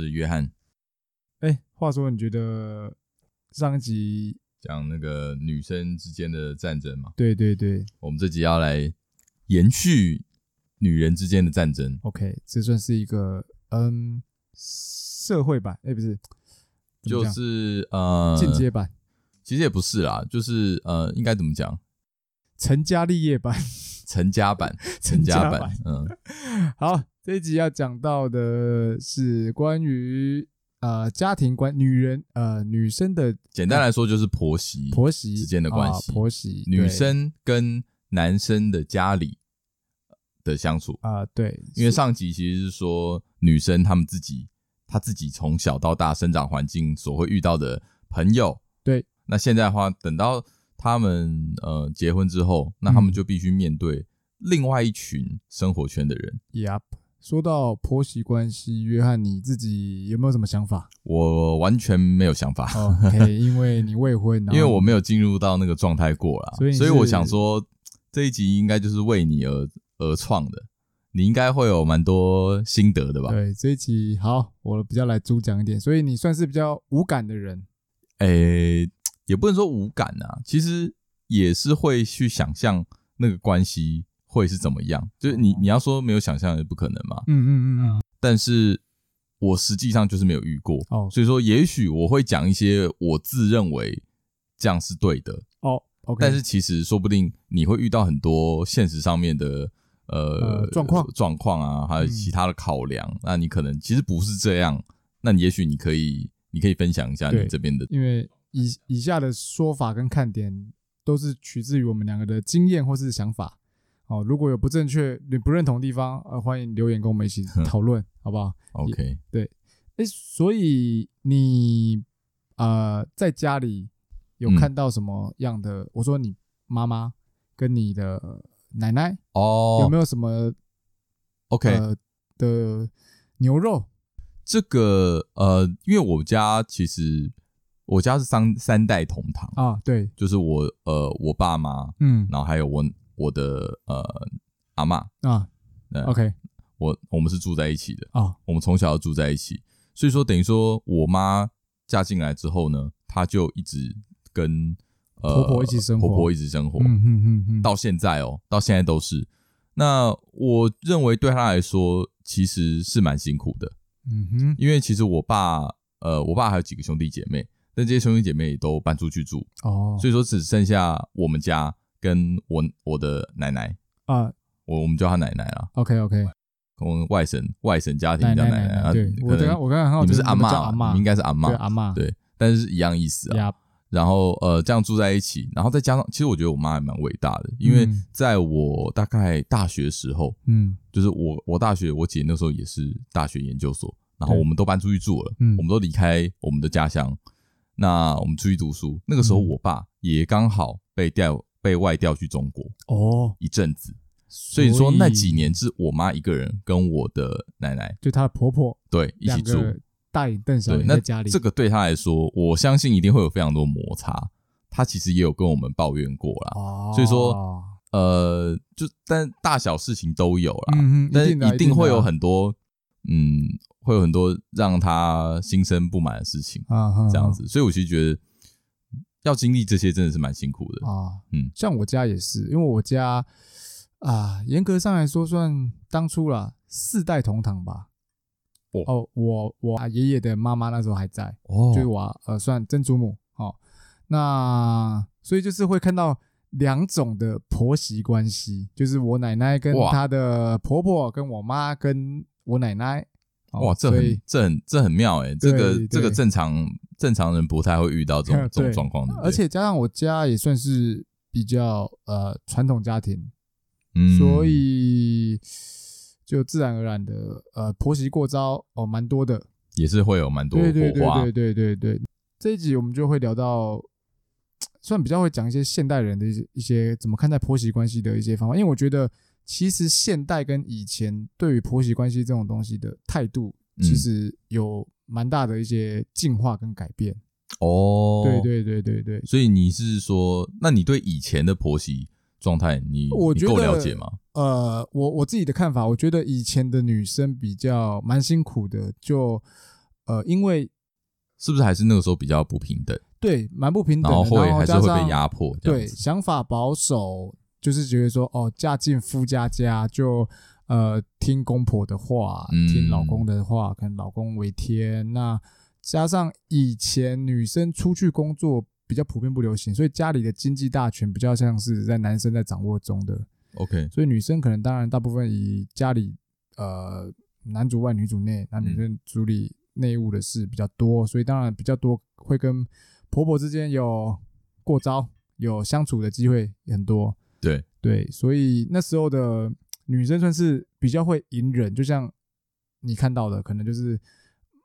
是约翰。哎，话说你觉得上一集讲那个女生之间的战争嘛？对对对，我们这集要来延续女人之间的战争。OK，这算是一个嗯社会版，哎，不是，就是呃进阶版。其实也不是啦，就是呃，应该怎么讲？成家立业版，成家版，成家版。嗯，好，这一集要讲到的是关于呃家庭关女人呃女生的，简单来说就是婆媳婆媳之间的关系，婆媳女生跟男生的家里的相处啊，对，因为上集其实是说女生她们自己她自己从小到大生长环境所会遇到的朋友，对。那现在的话，等到他们呃结婚之后，那他们就必须面对另外一群生活圈的人。Yep，说到婆媳关系，约翰你自己有没有什么想法？我完全没有想法。OK，因为你未婚，因为我没有进入到那个状态过啦，所以所以我想说这一集应该就是为你而而创的，你应该会有蛮多心得的吧？对，这一集好，我比较来主讲一点，所以你算是比较无感的人。诶、欸。也不能说无感啊，其实也是会去想象那个关系会是怎么样。就是你你要说没有想象也不可能嘛。嗯嗯嗯嗯。但是我实际上就是没有遇过。哦。所以说，也许我会讲一些我自认为这样是对的。哦。OK。但是其实说不定你会遇到很多现实上面的呃状况状况啊，还有其他的考量。那你可能其实不是这样。那你也许你可以你可以分享一下你这边的，因为。以以下的说法跟看点都是取自于我们两个的经验或是想法哦。如果有不正确、你不认同的地方，呃，欢迎留言跟我们一起讨论，好不好？OK，对。诶，所以你呃在家里有看到什么样的？嗯、我说你妈妈跟你的奶奶哦，有没有什么 OK、呃、的牛肉？这个呃，因为我家其实。我家是三三代同堂啊，对，就是我呃我爸妈，嗯，然后还有我我的呃阿嬷。啊，OK，我我们是住在一起的。啊，我们从小就住在一起，所以说等于说我妈嫁进来之后呢，她就一直跟呃婆婆一起生活，婆婆一直生活，嗯嗯嗯嗯，到现在哦，到现在都是。那我认为对她来说其实是蛮辛苦的，嗯哼，因为其实我爸呃我爸还有几个兄弟姐妹。但这些兄弟姐妹也都搬出去住。哦，所以说只剩下我们家跟我我的奶奶。啊，我我们叫她奶奶啦。OK OK，我们外省外省家庭叫奶奶。对，我刚刚我刚刚你们是阿妈，应该是阿妈，对阿妈，对，但是一样意思啊。然后呃，这样住在一起，然后再加上，其实我觉得我妈还蛮伟大的，因为在我大概大学时候，嗯，就是我我大学我姐那时候也是大学研究所，然后我们都搬出去住了，嗯，我们都离开我们的家乡。那我们出去读书，那个时候我爸也刚好被调被外调去中国哦，一阵子，所以说那几年是我妈一个人跟我的奶奶，就她的婆婆对一起住，大眼瞪小眼在家里。那这个对她来说，我相信一定会有非常多摩擦。她其实也有跟我们抱怨过啦，哦，所以说呃，就但大小事情都有啦，但是一定会有很多嗯。会有很多让她心生不满的事情啊，这样子，所以我其实觉得要经历这些真的是蛮辛苦的啊。嗯，像我家也是，因为我家啊，严格上来说算当初啦，四代同堂吧。哦，我我爷爷的妈妈那时候还在，哦，就是我呃算曾祖母哦。那所以就是会看到两种的婆媳关系，就是我奶奶跟她的婆婆，跟我妈跟我奶奶。哇，这很这很这很妙诶，这个这个正常正常人不太会遇到这种 这种状况的，而且加上我家也算是比较呃传统家庭，嗯，所以就自然而然的呃婆媳过招哦蛮多的，也是会有蛮多火花，对对对对对对。这一集我们就会聊到，算比较会讲一些现代人的一些一些怎么看待婆媳关系的一些方法，因为我觉得。其实现代跟以前对于婆媳关系这种东西的态度，其实有蛮大的一些进化跟改变。哦，对对对对对。所以你是说，那你对以前的婆媳状态，你我觉得你够了解吗？呃，我我自己的看法，我觉得以前的女生比较蛮辛苦的，就呃，因为是不是还是那个时候比较不平等？对，蛮不平等的，然后会还是会被压迫。迫。对，想法保守，就是觉得说，哦，嫁进夫家家就呃听公婆的话，嗯、听老公的话，可能老公为天。那加上以前女生出去工作比较普遍不流行，所以家里的经济大权比较像是在男生在掌握中的。OK，所以女生可能当然大部分以家里呃男主外女主内，那女生处理内务的事比较多，所以当然比较多会跟。婆婆之间有过招，有相处的机会也很多。对对，所以那时候的女生算是比较会隐忍，就像你看到的，可能就是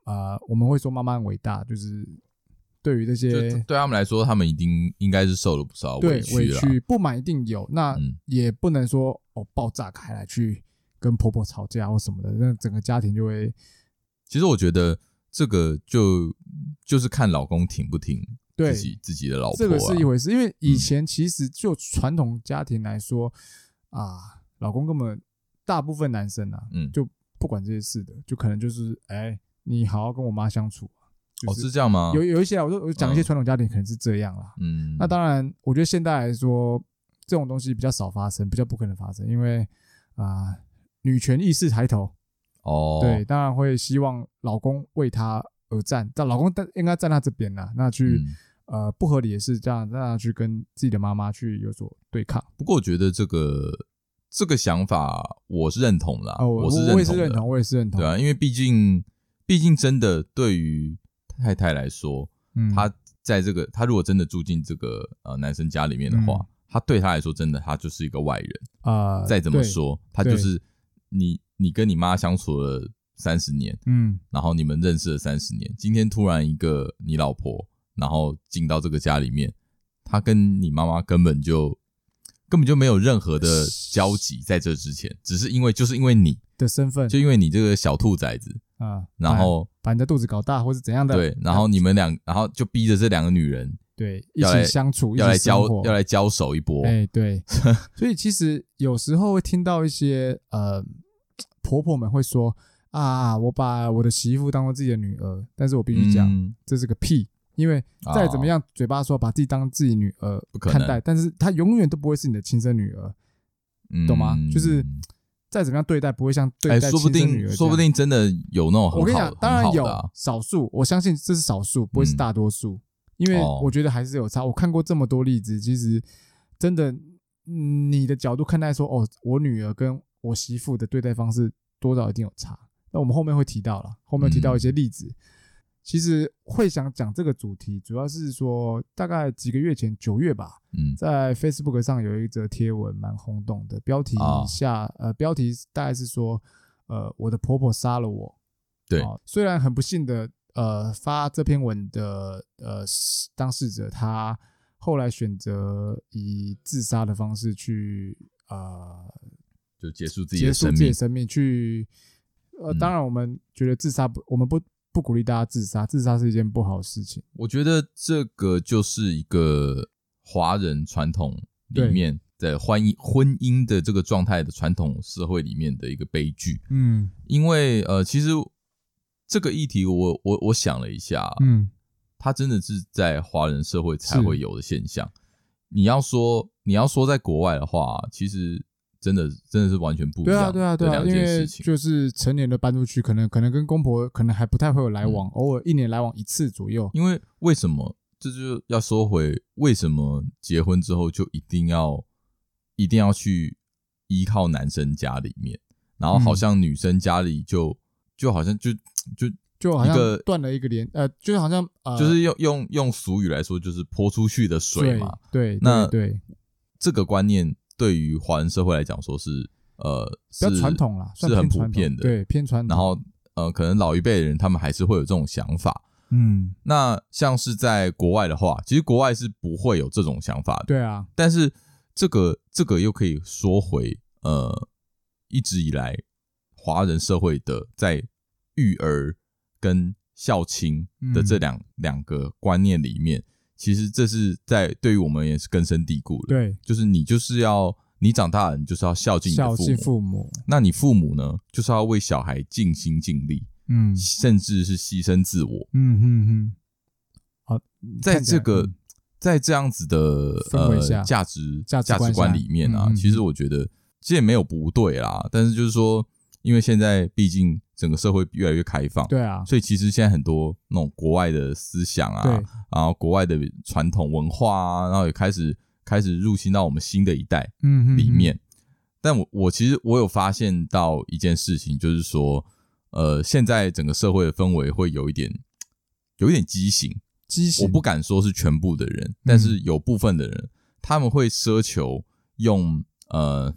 呃，我们会说妈妈很伟大，就是对于这些对他们来说，他们一定应该是受了不少委屈，委屈不满一定有，那也不能说哦爆炸开来去跟婆婆吵架或什么的，那整个家庭就会。其实我觉得。这个就就是看老公挺不挺自己对自己的老婆，这个是一回事。因为以前其实就传统家庭来说，嗯、啊，老公根本大部分男生啊，嗯，就不管这些事的，就可能就是，哎，你好好跟我妈相处，就是、哦，是这样吗？有有一些，我说我讲一些传统家庭可能是这样啦，嗯，那当然，我觉得现在来说，这种东西比较少发生，比较不可能发生，因为啊，女权意识抬头。哦，对，当然会希望老公为她而站，但老公但应该站他这边呐，那去、嗯、呃不合理的事，这样让他去跟自己的妈妈去有所对抗。不过我觉得这个这个想法我是认同的、啊哦，我是我也是认同，我也是认同，对啊，因为毕竟毕竟真的对于太太来说，嗯，她在这个她如果真的住进这个呃男生家里面的话，嗯、她对她来说真的她就是一个外人啊、呃，再怎么说，她就是你。你跟你妈相处了三十年，嗯，然后你们认识了三十年，今天突然一个你老婆，然后进到这个家里面，她跟你妈妈根本就根本就没有任何的交集，在这之前，只是因为就是因为你的身份，就因为你这个小兔崽子啊，然后把你的肚子搞大，或是怎样的，对，然后你们两，然后就逼着这两个女人，对，一起相处，要来交，要来交手一波，哎，对，所以其实有时候会听到一些呃。婆婆们会说啊，我把我的媳妇当做自己的女儿，但是我必须讲，嗯，这是个屁，因为再怎么样，嘴巴说把自己当自己女儿看待，但是她永远都不会是你的亲生女儿，嗯，懂吗？就是再怎么样对待，不会像对待亲生女儿，欸，说不定，说不定真的有那种很好，我跟你讲，当然有少数，我相信这是少数，不会是大多数，嗯，因为我觉得还是有差。我看过这么多例子，其实真的，你的角度看待说，哦，我女儿跟。我媳妇的对待方式多少一定有差，那我们后面会提到了，后面提到一些例子。其实会想讲这个主题，主要是说大概几个月前，九月吧，嗯在 Facebook 上有一则贴文蛮轰动的，标题下呃标题大概是说呃我的婆婆杀了我。对，虽然很不幸的呃发这篇文的呃当事者他后来选择以自杀的方式去呃。就结束自己的生命，结束自己的生命去，呃，当然我们觉得自杀不，我们不不鼓励大家自杀，自杀是一件不好的事情。我觉得这个就是一个华人传统里面的婚姻婚姻的这个状态的传统社会里面的一个悲剧。嗯，因为呃，其实这个议题我我我想了一下，嗯，它真的是在华人社会才会有的现象。你要说你要说在国外的话，其实。真的真的是完全不一样。对啊，对啊，对啊，因为就是成年的搬出去，可能可能跟公婆可能还不太会有来往，嗯、偶尔一年来往一次左右。因为为什么？这就要说回为什么结婚之后就一定要一定要去依靠男生家里面，然后好像女生家里就、嗯、就好像就就就好像断了一个连呃，就好像呃，就是用用用俗语来说，就是泼出去的水嘛。对，对那对这个观念。对于华人社会来讲，说是呃比较传统啦，是很普遍的，对偏传统。然后呃，可能老一辈的人他们还是会有这种想法，嗯。那像是在国外的话，其实国外是不会有这种想法的，对啊。但是这个这个又可以说回呃，一直以来华人社会的在育儿跟孝亲的这两、嗯、两个观念里面，其实这是在对于我们也是根深蒂固的。对，就是你就是要你长大了，你就是要孝敬你的父母。孝敬父母。那你父母呢，就是要为小孩尽心尽力，嗯，甚至是牺牲自我。嗯嗯嗯。好，在这个在这样子的呃价值价值观里面啊，其实我觉得其实也没有不对啦，但是就是说。因为现在毕竟整个社会越来越开放，对啊，所以其实现在很多那种国外的思想啊，然后国外的传统文化啊，然后也开始开始入侵到我们新的一代嗯里面。但我我其实我有发现到一件事情，就是说，呃，现在整个社会的氛围会有一点有一点畸形，畸形。我不敢说是全部的人，但是有部分的人他们会奢求用呃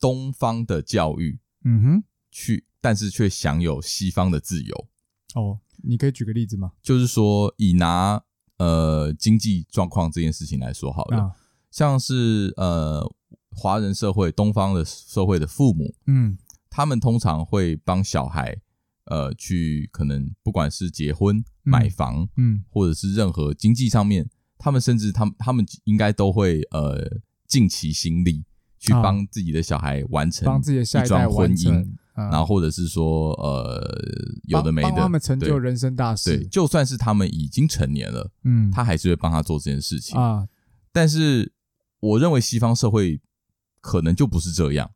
东方的教育。嗯哼，去，但是却享有西方的自由。哦，你可以举个例子吗？就是说，以拿呃经济状况这件事情来说好了，啊、像是呃华人社会、东方的社会的父母，嗯，他们通常会帮小孩呃去可能不管是结婚、买房，嗯，或者是任何经济上面，他们甚至他们他们应该都会呃尽其心力。去帮自己的小孩完成帮自己的下一代婚姻，然后或者是说呃有的没的，帮他们成就人生大事。对，就算是他们已经成年了，嗯，他还是会帮他做这件事情啊。但是我认为西方社会可能就不是这样。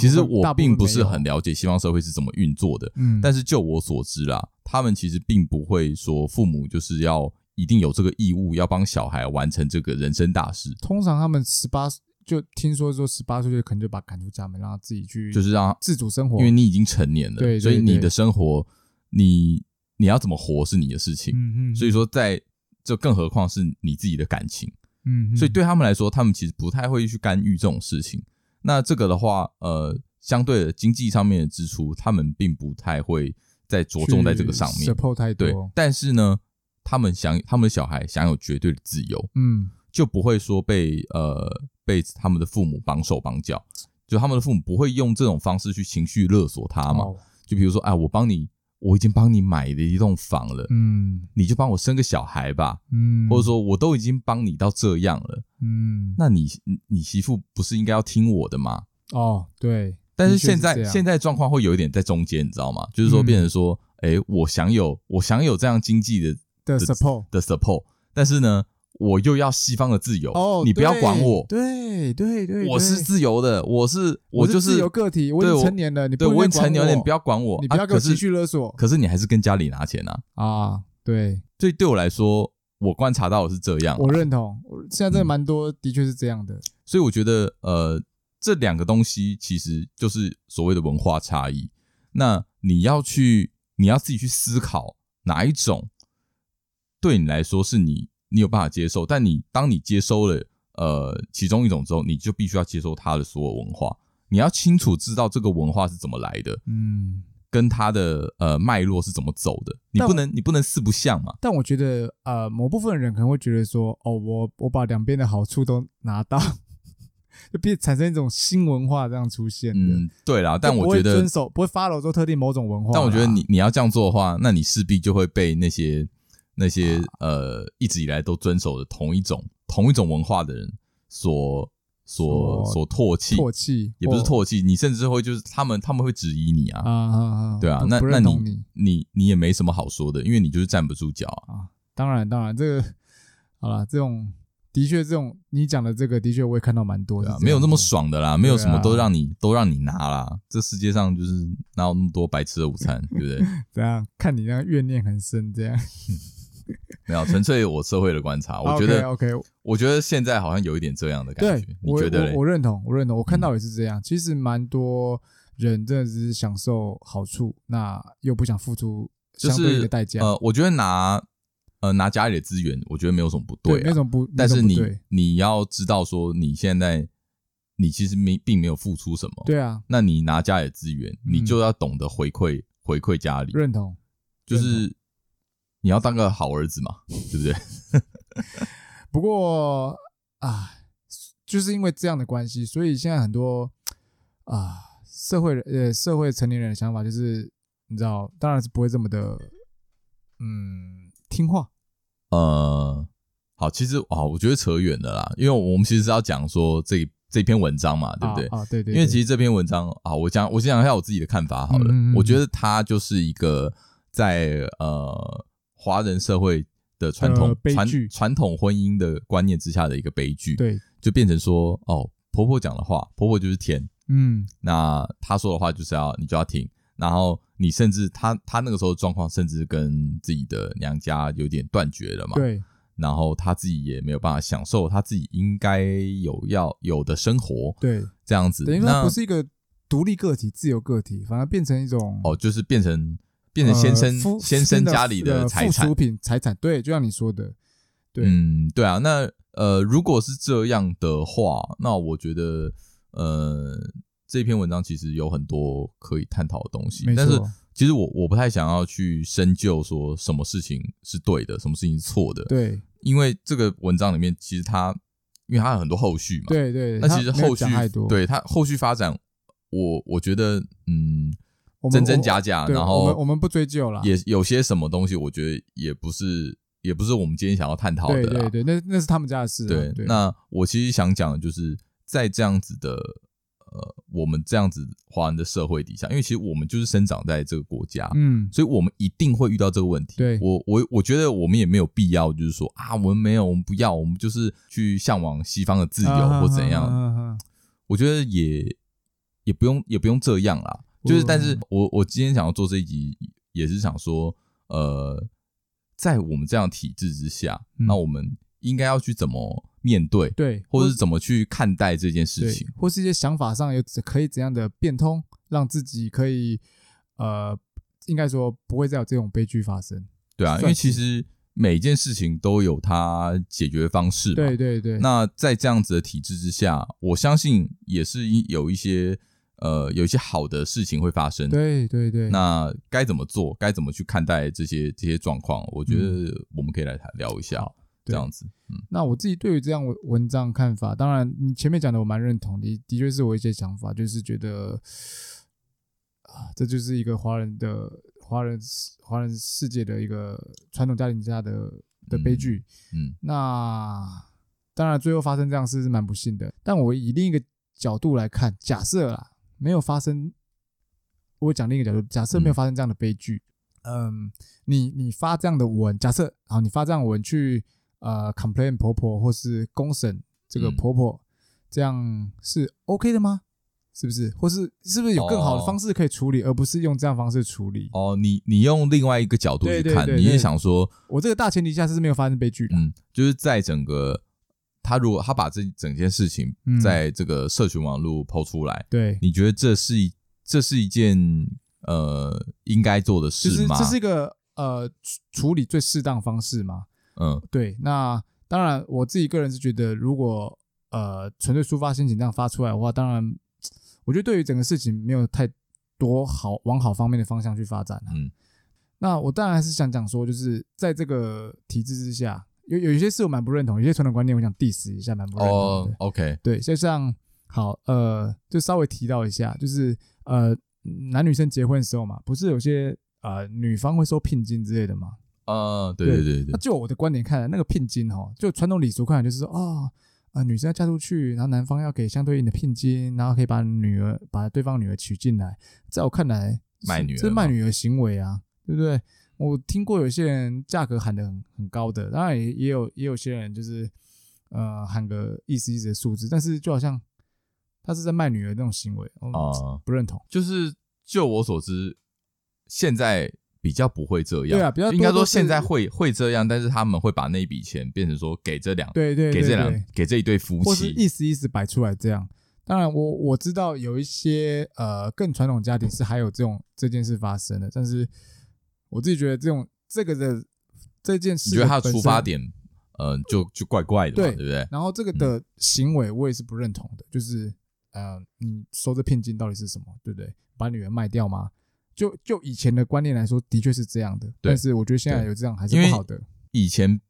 其实我并不是很了解西方社会是怎么运作的，嗯，但是就我所知啦，他们其实并不会说父母就是要一定有这个义务要帮小孩完成这个人生大事。通常他们十八。就听说说十八岁就可能就把赶出家门，让他自己去，就是让自主生活，因为你已经成年了，对，所以你的生活，你你要怎么活是你的事情，嗯嗯，所以说在这更何况是你自己的感情，嗯，所以对他们来说，他们其实不太会去干预这种事情。那这个的话，呃，相对的经济上面的支出，他们并不太会再着重在这个上面，support 太多，对，但是呢，他们想他们的小孩享有绝对的自由，嗯，就不会说被呃。被他们的父母绑手绑脚，就他们的父母不会用这种方式去情绪勒索他嘛？就比如说，哎，我帮你，我已经帮你买了一栋房了，嗯，你就帮我生个小孩吧，嗯，或者说我都已经帮你到这样了，嗯，那你你媳妇不是应该要听我的吗？哦，对，但是现在现在状况会有一点在中间，你知道吗？就是说，变成说，哎，我享有我享有这样经济的的 support 的 support，但是呢，我又要西方的自由哦，你不要管我，对对对，我是自由的，我是我就是自由个体，我已经成年了，你不我已经成年了，你不要管我，你不要给我情绪勒索，可是你还是跟家里拿钱啊。啊，对，所以对我来说，我观察到的是这样，我认同，现在真的蛮多的确是这样的，所以我觉得呃，这两个东西其实就是所谓的文化差异，那你要去你要自己去思考哪一种对你来说是你。你有办法接受，但你当你接收了呃其中一种之后，你就必须要接受它的所有文化。你要清楚知道这个文化是怎么来的，嗯，跟它的呃脉络是怎么走的。你不能你不能四不像嘛。但我觉得呃某部分人可能会觉得说，哦，我我把两边的好处都拿到，就变产生一种新文化这样出现。嗯，对啦。但我觉得遵守不会 follow 做特定某种文化。但我觉得你你要这样做的话，那你势必就会被那些。那些呃一直以来都遵守的同一种同一种文化的人所所所唾弃，唾弃？也不是唾弃，你甚至会就是他们他们会质疑你啊，啊啊对啊，那那你你。你也没什么好说的，因为你就是站不住脚啊。当然当然，这个好了，这种的确这种你讲的这个的确我也看到蛮多的，没有那么爽的啦，没有什么都让你都让你拿啦，这世界上就是哪有那么多白吃的午餐，对不对？怎样看你那怨念很深这样。没有，纯粹我社会的观察，我觉得 OK，, okay 我觉得现在好像有一点这样的感觉。对你觉得我我？认同，我认同，我看到也是这样。嗯、其实蛮多人真的只是享受好处，那又不想付出相对应的代价。就是、呃，我觉得拿呃拿家里的资源，我觉得没有什么不对、没什么不。但是你你要知道说，你现在你其实没并没有付出什么。对啊，那你拿家里的资源，你就要懂得回馈、嗯、回馈家里。认同，就是。你要当个好儿子嘛，对不对？不过啊，就是因为这样的关系，所以现在很多啊社会人呃社会成年人的想法就是，你知道，当然是不会这么的嗯听话，呃，好，其实啊，我觉得扯远了啦，因为我们其实是要讲说这这篇文章嘛，对不对？啊，对对。因为其实这篇文章啊，我讲我先讲一下我自己的看法好了。嗯嗯嗯我觉得它就是一个在呃华人社会的传统传传统婚姻的观念之下的一个悲剧。对，就变成说哦，婆婆讲的话，婆婆就是天。嗯，那她说的话就是要你就要听，然后你甚至她她那个时候状况，甚至跟自己的娘家有点断绝了嘛。对。然后她自己也没有办法享受她自己应该有要有的生活。对，这样子，等于说不是一个独立个体、自由个体，反而变成一种哦，就是变成变成先生、呃、先生家里的财产、附属品、财产。对，就像你说的，对，嗯，对啊。那呃，如果是这样的话，那我觉得呃，这篇文章其实有很多可以探讨的东西，但是其实我我不太想要去深究说什么事情是对的，什么事情是错的。对。因为这个文章里面，其实它，因为它有很多后续嘛，对对，那其实后续对它后续发展，我我觉得，嗯，真真假假，然后我们我们不追究了，也有些什么东西，我觉得也不是，也不是我们今天想要探讨的，对对对，那那是他们家的事。对，那我其实想讲的就是在这样子的。呃，我们这样子华人的社会底下，因为其实我们就是生长在这个国家，嗯，所以我们一定会遇到这个问题。对，我我我觉得我们也没有必要，就是说啊，我们没有，我们不要，我们就是去向往西方的自由或怎样。啊、我觉得也也不用也不用这样啦。就是，但是我我今天想要做这一集，也是想说，呃，在我们这样体制之下，嗯、那我们应该要去怎么？面对对，或者是怎么去看待这件事情，或是一些想法上有可以怎样的变通，让自己可以呃，应该说不会再有这种悲剧发生。对啊，因为其实每一件事情都有它解决方式嘛。对对对。那在这样子的体制之下，我相信也是有一些呃有一些好的事情会发生。对对对。那该怎么做？该怎么去看待这些这些状况？我觉得我们可以来谈聊一下。嗯这样子，嗯，那我自己对于这样文文章看法，当然你前面讲的我蛮认同的，的确是我一些想法，就是觉得啊，这就是一个华人的华人华人世界的一个传统家庭下的的悲剧，嗯，嗯，那当然最后发生这样事是蛮不幸的，但我以另一个角度来看，假设啦没有发生，我讲另一个角度，假设没有发生这样的悲剧，嗯，嗯，你你发这样的文，假设啊，你发这样的文去。呃，complain 婆婆或是公审这个婆婆，这样是 OK 的吗？是不是？或是是不是有更好的方式可以处理，而不是用这样方式处理？哦，你你用另外一个角度去看，你也想说，我这个大前提下是没有发生悲剧的。嗯，就是在整个他如果他把这整件事情在这个社群网络抛出来，对，你觉得这是一这是一件呃应该做的事吗？这是一个呃处理最适当方式吗？嗯，对，那当然，我自己个人是觉得，如果呃纯粹抒发心情这样发出来的话，当然，我觉得对于整个事情没有太多好往好方面的方向去发展。嗯，那我当然还是想讲说，就是在这个体制之下，有有一些事我蛮不认同，有些传统观念我想 diss 一下，蛮不认同的。哦，OK，对，就像好呃，就稍微提到一下，就是呃男女生结婚的时候嘛，不是有些呃女方会收聘金之类的吗？啊，对对对对，那就我的观点看来，那个聘金哦，就传统礼俗看来就是说，哦，呃，女生要嫁出去，然后男方要给相对应的聘金，然后可以把女儿把对方女儿娶进来，在我看来，卖女儿，这是卖女儿行为啊，对不对？我听过有些人价格喊的很很高的，当然也也有也有些人就是呃喊个意思意思的数字，但是就好像他是在卖女儿那种行为，啊、呃，不认同。就是就我所知，现在。比较不会这样，对啊，比较应该说现在会会这样，但是他们会把那笔钱变成说给这两对对，对，对，给这两给这一对夫妻，或是意思意思摆出来这样。当然我，我我知道有一些呃更传统家庭是还有这种这件事发生的，但是我自己觉得这种这个的这件事，你觉得他的出发点呃就就怪怪的，对对不对？然后这个的行为我也是不认同的，就是呃你收这聘金到底是什么，对不对？把女儿卖掉吗？就就以前的观念来说，的确是这样的。但是我觉得现在有这样还是不好的。以前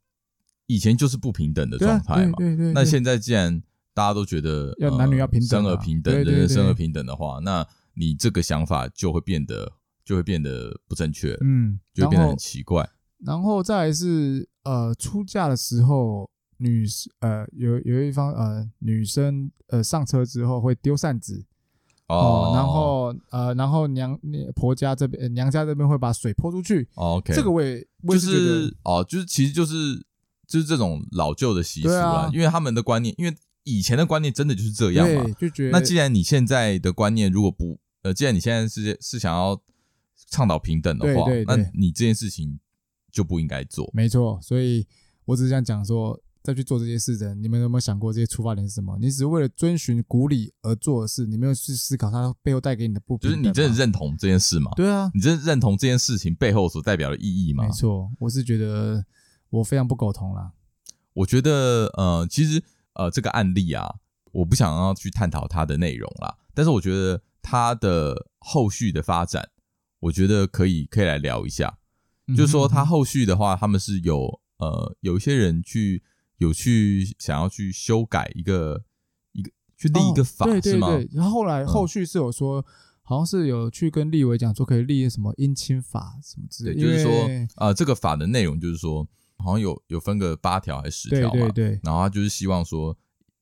以前就是不平等的状态嘛。对对对。那现在既然大家都觉得要男女要平等，生而平等，人人生而平等的话，那你这个想法就会变得就会变得不正确。嗯，就会变得很奇怪。然后再来是呃出嫁的时候，女呃有有一方呃女生呃上车之后会丢扇子。哦，然后呃，然后娘婆家这边娘家这边会把水泼出去。OK，这个我也就是哦，就是其实就是就是这种老旧的习俗啊，因为他们的观念，因为以前的观念真的就是这样嘛，就觉得那既然你现在的观念如果不呃，既然你现在是是想要倡导平等的话，那你这件事情就不应该做。没错，所以我只是想讲说。再去做这些事的，你们有没有想过这些出发点是什么？你只是为了遵循古礼而做的事，你没有去思考它背后带给你的不平。就是你真的认同这件事吗？对啊，你真的认同这件事情背后所代表的意义吗？没错，我是觉得我非常不苟同啦。我觉得呃，其实呃，这个案例啊，我不想要去探讨它的内容啦，但是我觉得它的后续的发展，我觉得可以可以来聊一下。嗯、就是说，他后续的话，他们是有呃有一些人去。有去想要去修改一个一个去立一个法、哦、对对？然后后来后续是有说，嗯、好像是有去跟立委讲说可以立什么姻亲法什么之类的。就是说啊、呃，这个法的内容就是说，好像有有分个八条还是十条嘛？对对对。然后他就是希望说，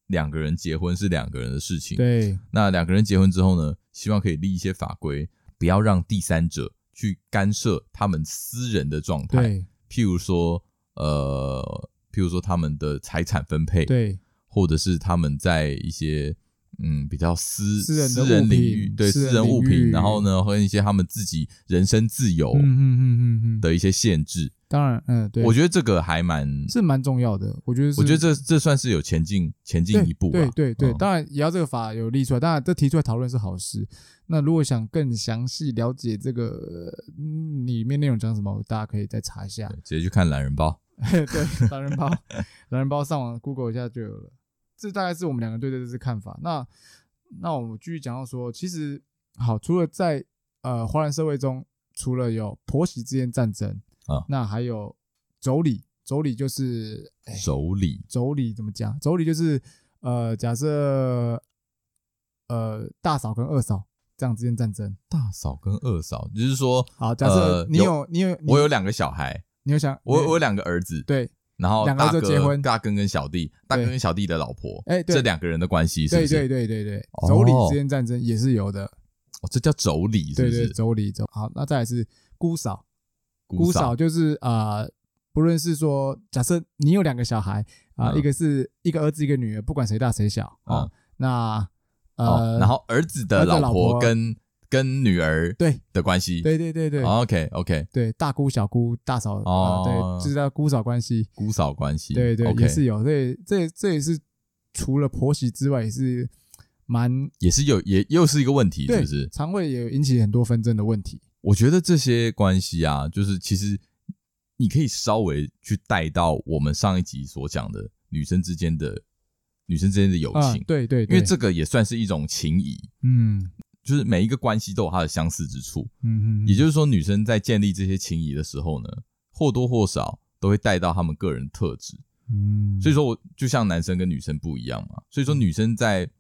两个人结婚是两个人的事情。对。那两个人结婚之后呢，希望可以立一些法规，不要让第三者去干涉他们私人的状态。譬如说，呃。譬如说他们的财产分配，对，或者是他们在一些嗯比较私私人私人领域，对私人物品，然后呢和一些他们自己人身自由，嗯嗯嗯嗯的一些限制。当然，嗯，对，我觉得这个还蛮是蛮重要的。我觉得，我觉得这这算是有前进前进一步。对对对，当然也要这个法有立出来，当然这提出来讨论是好事。那如果想更详细了解这个里面内容讲什么，大家可以再查一下，直接去看懒人包。对，懒人包，懒人包上网 Google 一下就有了。这大概是我们两个对这次看法。那那我们继续讲到说，其实好，除了在呃华人社会中，除了有婆媳之间战争啊，那还有妯娌，妯娌就是妯娌，妯娌怎么讲？妯娌就是呃，假设呃大嫂跟二嫂这样之间战争。大嫂跟二嫂，就是说，好，假设你有你有我有两个小孩。你有想我我有两个儿子，对，然后大哥结婚，大哥跟小弟，大哥跟小弟的老婆，哎，这两个人的关系是不是？对对对对对，妯娌之间战争也是有的，哦，这叫妯娌，是不是？妯娌妯。好，那再来是姑嫂，姑嫂就是啊，不论是说，假设你有两个小孩啊，一个是一个儿子一个女儿，不管谁大谁小啊，那呃，然后儿子的老婆跟。跟女儿对。的关系，对对对对，OK OK，对大姑小姑大嫂哦，对，就是叫姑嫂关系，姑嫂关系，对对也是有，这这这也是除了婆媳之外，也是蛮也是有也又是一个问题，是不是？常会也引起很多纷争的问题。我觉得这些关系啊，就是其实你可以稍微去带到我们上一集所讲的女生之间的女生之间的友情，对对，因为这个也算是一种情谊，嗯。就是每一个关系都有它的相似之处，嗯嗯，也就是说，女生在建立这些情谊的时候呢，或多或少都会带到他们个人特质，嗯，所以说我就像男生跟女生不一样嘛，所以说女生在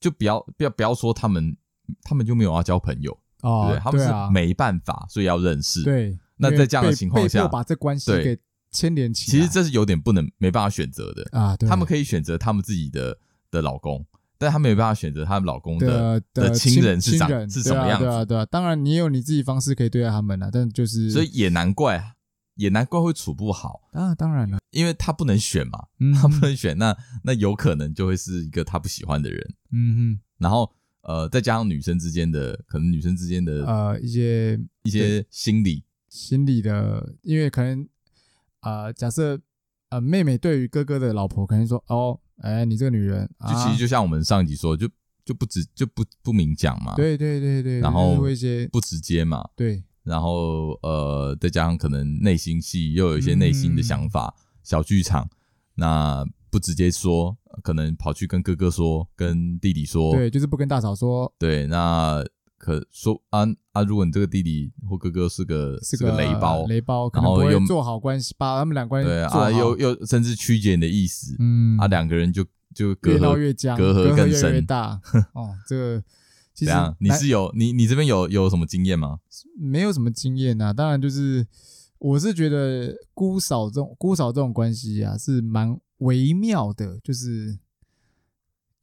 就不要不要不要说他们他们就没有要交朋友，哦，对，他们是没办法，所以要认识，对，那在这样的情况下，把这关系给牵连起来，其实这是有点不能没办法选择的啊，对，他们可以选择他们自己的的老公。但她没有办法选择她老公的的亲人是长是什么样子，对啊，对啊。当然，你有你自己方式可以对待他们啊，但就是所以也难怪，也难怪会处不好啊。当然了，因为他不能选嘛，他不能选，那那有可能就会是一个他不喜欢的人。嗯哼。然后呃，再加上女生之间的可能，女生之间的呃一些一些心理心理的，因为可能呃，假设呃妹妹对于哥哥的老婆可能说哦。哎，你这个女人，就其实就像我们上一集说，就就不直就不不明讲嘛。对对对对。然后一些不直接嘛。对。然后呃，再加上可能内心戏又有一些内心的想法，小剧场，那不直接说，可能跑去跟哥哥说，跟弟弟说。对，就是不跟大嫂说。对，那。可说啊啊！如果你这个弟弟或哥哥是个是个雷包，雷包，然后又做好关系，把他们俩关系对啊，又又甚至曲解你的意思，嗯啊，两个人就就隔越越僵，隔阂更深，越大 哦。这个其实你是有你你这边有有什么经验吗？没有什么经验啊，当然就是我是觉得姑嫂这种姑嫂这种关系啊，是蛮微妙的，就是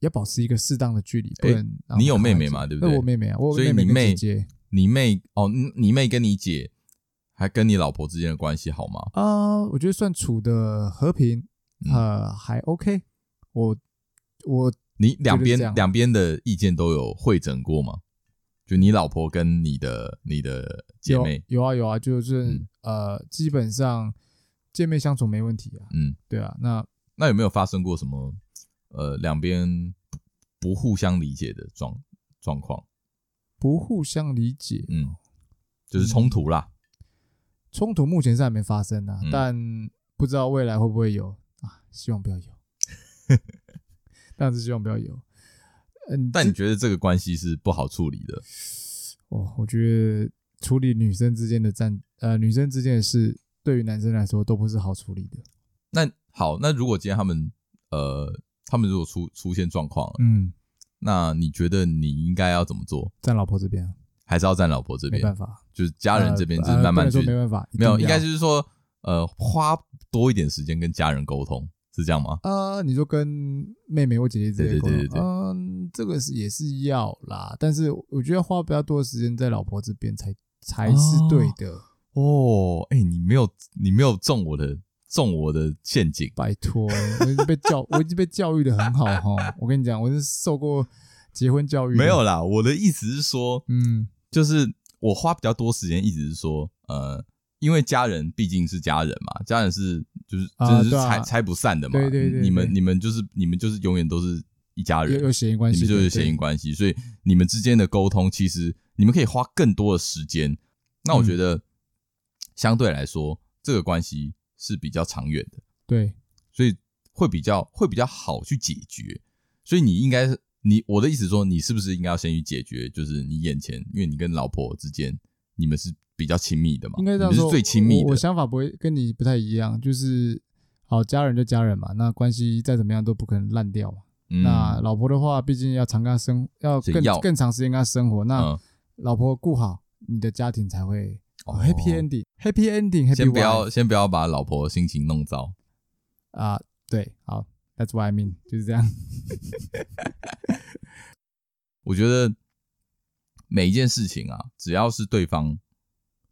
要保持一个适当的距离，不能、欸。你有妹妹嘛？对不对？我妹妹啊，我有妹妹跟姐姐。所以你妹，你妹哦，你妹跟你姐还跟你老婆之间的关系好吗？啊、呃，我觉得算处的和平，呃，嗯、还 OK。我我你两边两边的意见都有会诊过吗？就你老婆跟你的你的姐妹有，有啊有啊，就是、嗯、呃，基本上姐妹相处没问题啊。嗯，对啊，那那有没有发生过什么呃两边不不互相理解的状状况？不互相理解，嗯，就是冲突啦。冲、嗯、突目前是还没发生啊，嗯、但不知道未来会不会有啊？希望不要有，但是希望不要有。嗯，但你觉得这个关系是不好处理的？哦，我觉得处理女生之间的战，呃，女生之间的事，对于男生来说都不是好处理的。那好，那如果今天他们，呃，他们如果出出现状况了，嗯，那你觉得你应该要怎么做？站老婆这边，还是要站老婆这边？没办法，就是家人这边，就是慢慢去，没办法，没有，应该就是说，呃，花多一点时间跟家人沟通。是这样吗？啊，你说跟妹妹或姐姐之间沟通，对对对对对，嗯，这个是也是要啦，但是我觉得花比较多的时间在老婆这边才才是对的哦。哎、你没有你没有中我的中我的陷阱，拜托，我已经被教我已经被教育的很好哈。我跟你讲，我是受过结婚教育，没有啦。我的意思是说，嗯，就是我花比较多时间，意思是说，呃。因为家人毕竟是家人嘛，家人是就是就是拆拆不散的嘛。对对对，你们你们就是你们就是永远都是一家人，有血缘关系，你们就是血缘关系，所以你们之间的沟通，其实你们可以花更多的时间。那我觉得相对来说，这个关系是比较长远的，对，所以会比较会比较好去解决。所以你应该你我的意思说，你是不是应该要先去解决？就是你眼前，因为你跟老婆之间，你们是。比较亲密的嘛，应该这样说，是最亲密的。我，我想法不会跟你不太一样，就是好家人就家人嘛，那关系再怎么样都不可能烂掉嘛。嗯、那老婆的话，毕竟要常跟她生，要更要更长时间跟她生活。那老婆顾好你的家庭才会、哦、happy ending，happy ending。先不要先不要把老婆心情弄糟啊。对，好，That's what I mean，就是这样。我觉得每一件事情啊，只要是对方。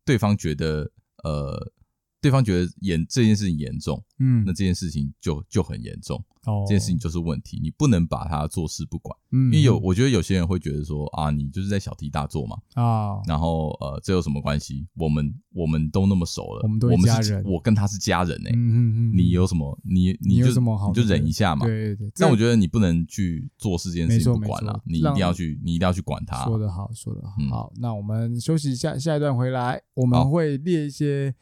对方觉得，呃，对方觉得严这件事情严重，嗯，那这件事情就就很严重，哦，这件事情就是问题，你不能把它坐视不管，嗯，因为有我觉得有些人会觉得说啊，你就是在小题大做嘛，啊、哦，然后呃，这有什么关系？我们我们都那么熟了，我们都是家人，我跟他是家人呢、欸，嗯嗯嗯，你有什么？你你就你，你就忍一下嘛，对对对。但我觉得你不能去做事这件事情不管了，你一定要去，你一定要去管他。说得好，说得好。嗯、好，那我们休息一下，下一段回来我们会列一些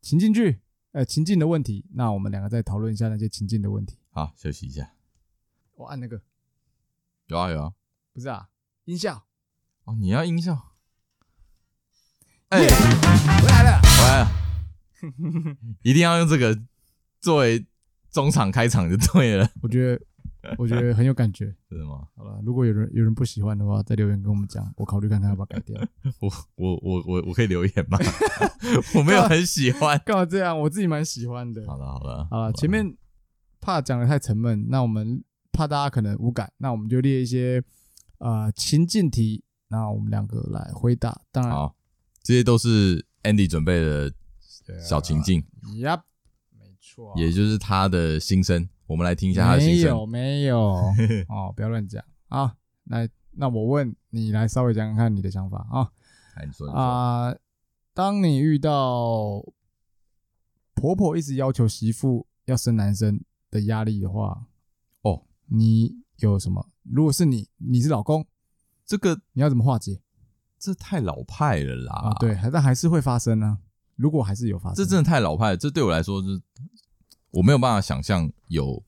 情境剧。呃，情境的问题，那我们两个再讨论一下那些情境的问题。好，休息一下。我按那个。有啊有啊。不是啊，音效。哦，你要音效。哎、欸，回来了，回来了。一定要用这个作为中场开场就对了。我觉得。我觉得很有感觉，是吗？好了，如果有人有人不喜欢的话，再留言跟我们讲，我考虑看看要不要改掉。我我我我我可以留言吗？我没有很喜欢，干嘛这样？我自己蛮喜欢的。好了好了好了，前面怕讲的太沉闷，那我们怕大家可能无感，那我们就列一些呃情境题，那我们两个来回答。当然，好，这些都是 Andy 准备的小情境。Yep，没错，也就是他的心声。我们来听一下他的心声。没有，没有 哦，不要乱讲啊！来，那我问你，来稍微讲讲看你的想法啊。你说啊、呃，当你遇到婆婆一直要求媳妇要生男生的压力的话，哦，你有什么？如果是你，你是老公，这个你要怎么化解？这太老派了啦！啊，对，还但还是会发生呢、啊。如果还是有发生，这真的太老派了。这对我来说是。我没有办法想象有，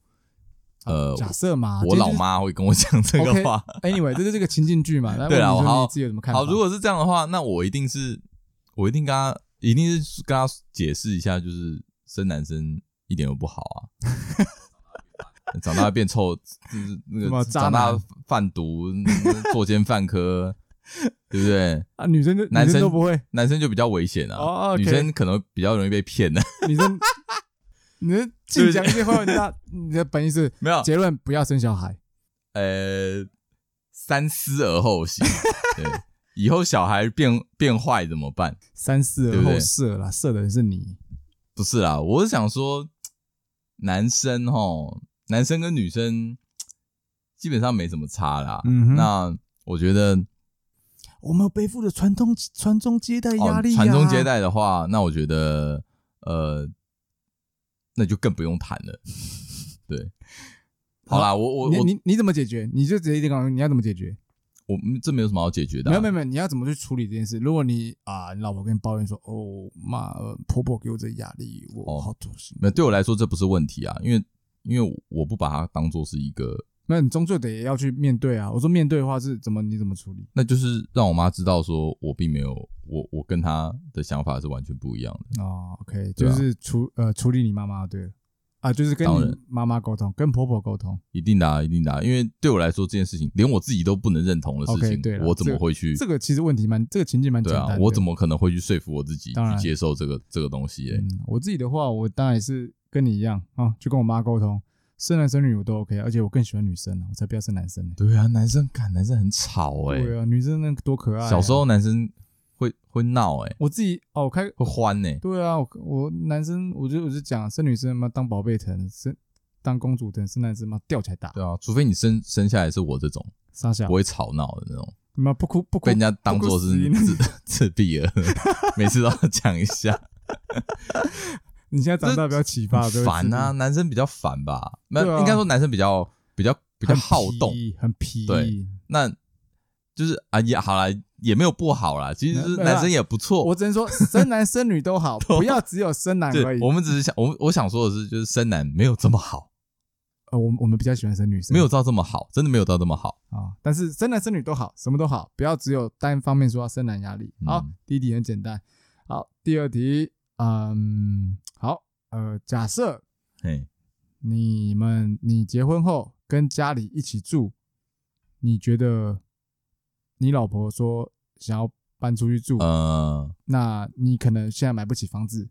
呃，假设嘛，我老妈会跟我讲这个话。Okay, anyway，这是这个情境剧嘛？对啊，我好，好，如果是这样的话，那我一定是，我一定跟他，一定是跟他解释一下，就是生男生一点都不好啊，长大变臭，就是那个长大贩毒，作奸犯科，对不对？啊，女生就男生都不会，男生就比较危险啊，女生可能比较容易被骗的。女生，你的净讲一些话，那你的本意是没有结论不要生小孩。呃，三思而后行。对，以后小孩变变坏怎么办？三思而后射啦，射的人是你。不是啦，我是想说，男生哦，男生跟女生 基本上没什么差啦。嗯哼，那我觉得我们背负着传统传宗接代压力啊。传宗接代的话，那我觉得呃，那就更不用谈了。对。好啦，我我我你你怎么解决？你就直接一点讲，你要怎么解决？我们这没有什么好解决的、啊。没有没有没有，你要怎么去处理这件事？如果你啊，你老婆跟你抱怨说：“哦妈，婆婆给我这压力，我好痛心。”没有，对我来说这不是问题啊，因为因为我不把它当做是一个。那你终究得要去面对啊。我说面对的话是怎么？你怎么处理？那就是让我妈知道说我并没有我我跟她的想法是完全不一样的。哦，OK，就是处呃处理你妈妈对。啊，就是跟你妈妈沟通，跟婆婆沟通，一定的，一定的，因为对我来说这件事情，连我自己都不能认同的事情，对，我怎么会去？这个其实问题蛮，这个情境蛮简单的。我怎么可能会去说服我自己去接受这个这个东西？哎，我自己的话，我当然也是跟你一样啊，就跟我妈沟通，生男生女我都 OK，而且我更喜欢女生，我才不要生男生呢。对啊，男生感男生很吵哎，对啊，女生那多可爱。小时候男生。会会闹哎，我自己哦，我开会欢呢。对啊，我我男生，我就我就讲生女生嘛，当宝贝疼，生当公主疼，生男生嘛吊起来打。对啊，除非你生生下来是我这种，傻小不会吵闹的那种，妈不哭不哭，被人家当做是自 自闭了，每次都要讲一下。你现在长大比较奇葩，烦啊，男生比较烦吧？那应该说男生比较比较比较好动，很皮。对，那就是啊也好了。也没有不好啦，其实是男生也不错。我只能说生男 生女都好，不要只有生男而已。我们只是想，我我想说的是，就是生男没有这么好。呃，我我们比较喜欢生女生，没有到这么好，真的没有到这么好啊。但是生男生女都好，什么都好，不要只有单方面说要生男压力。好，第一题很简单。好，第二题，嗯，好，呃，假设，嘿，你们你结婚后跟家里一起住，你觉得？你老婆说想要搬出去住，呃，那你可能现在买不起房子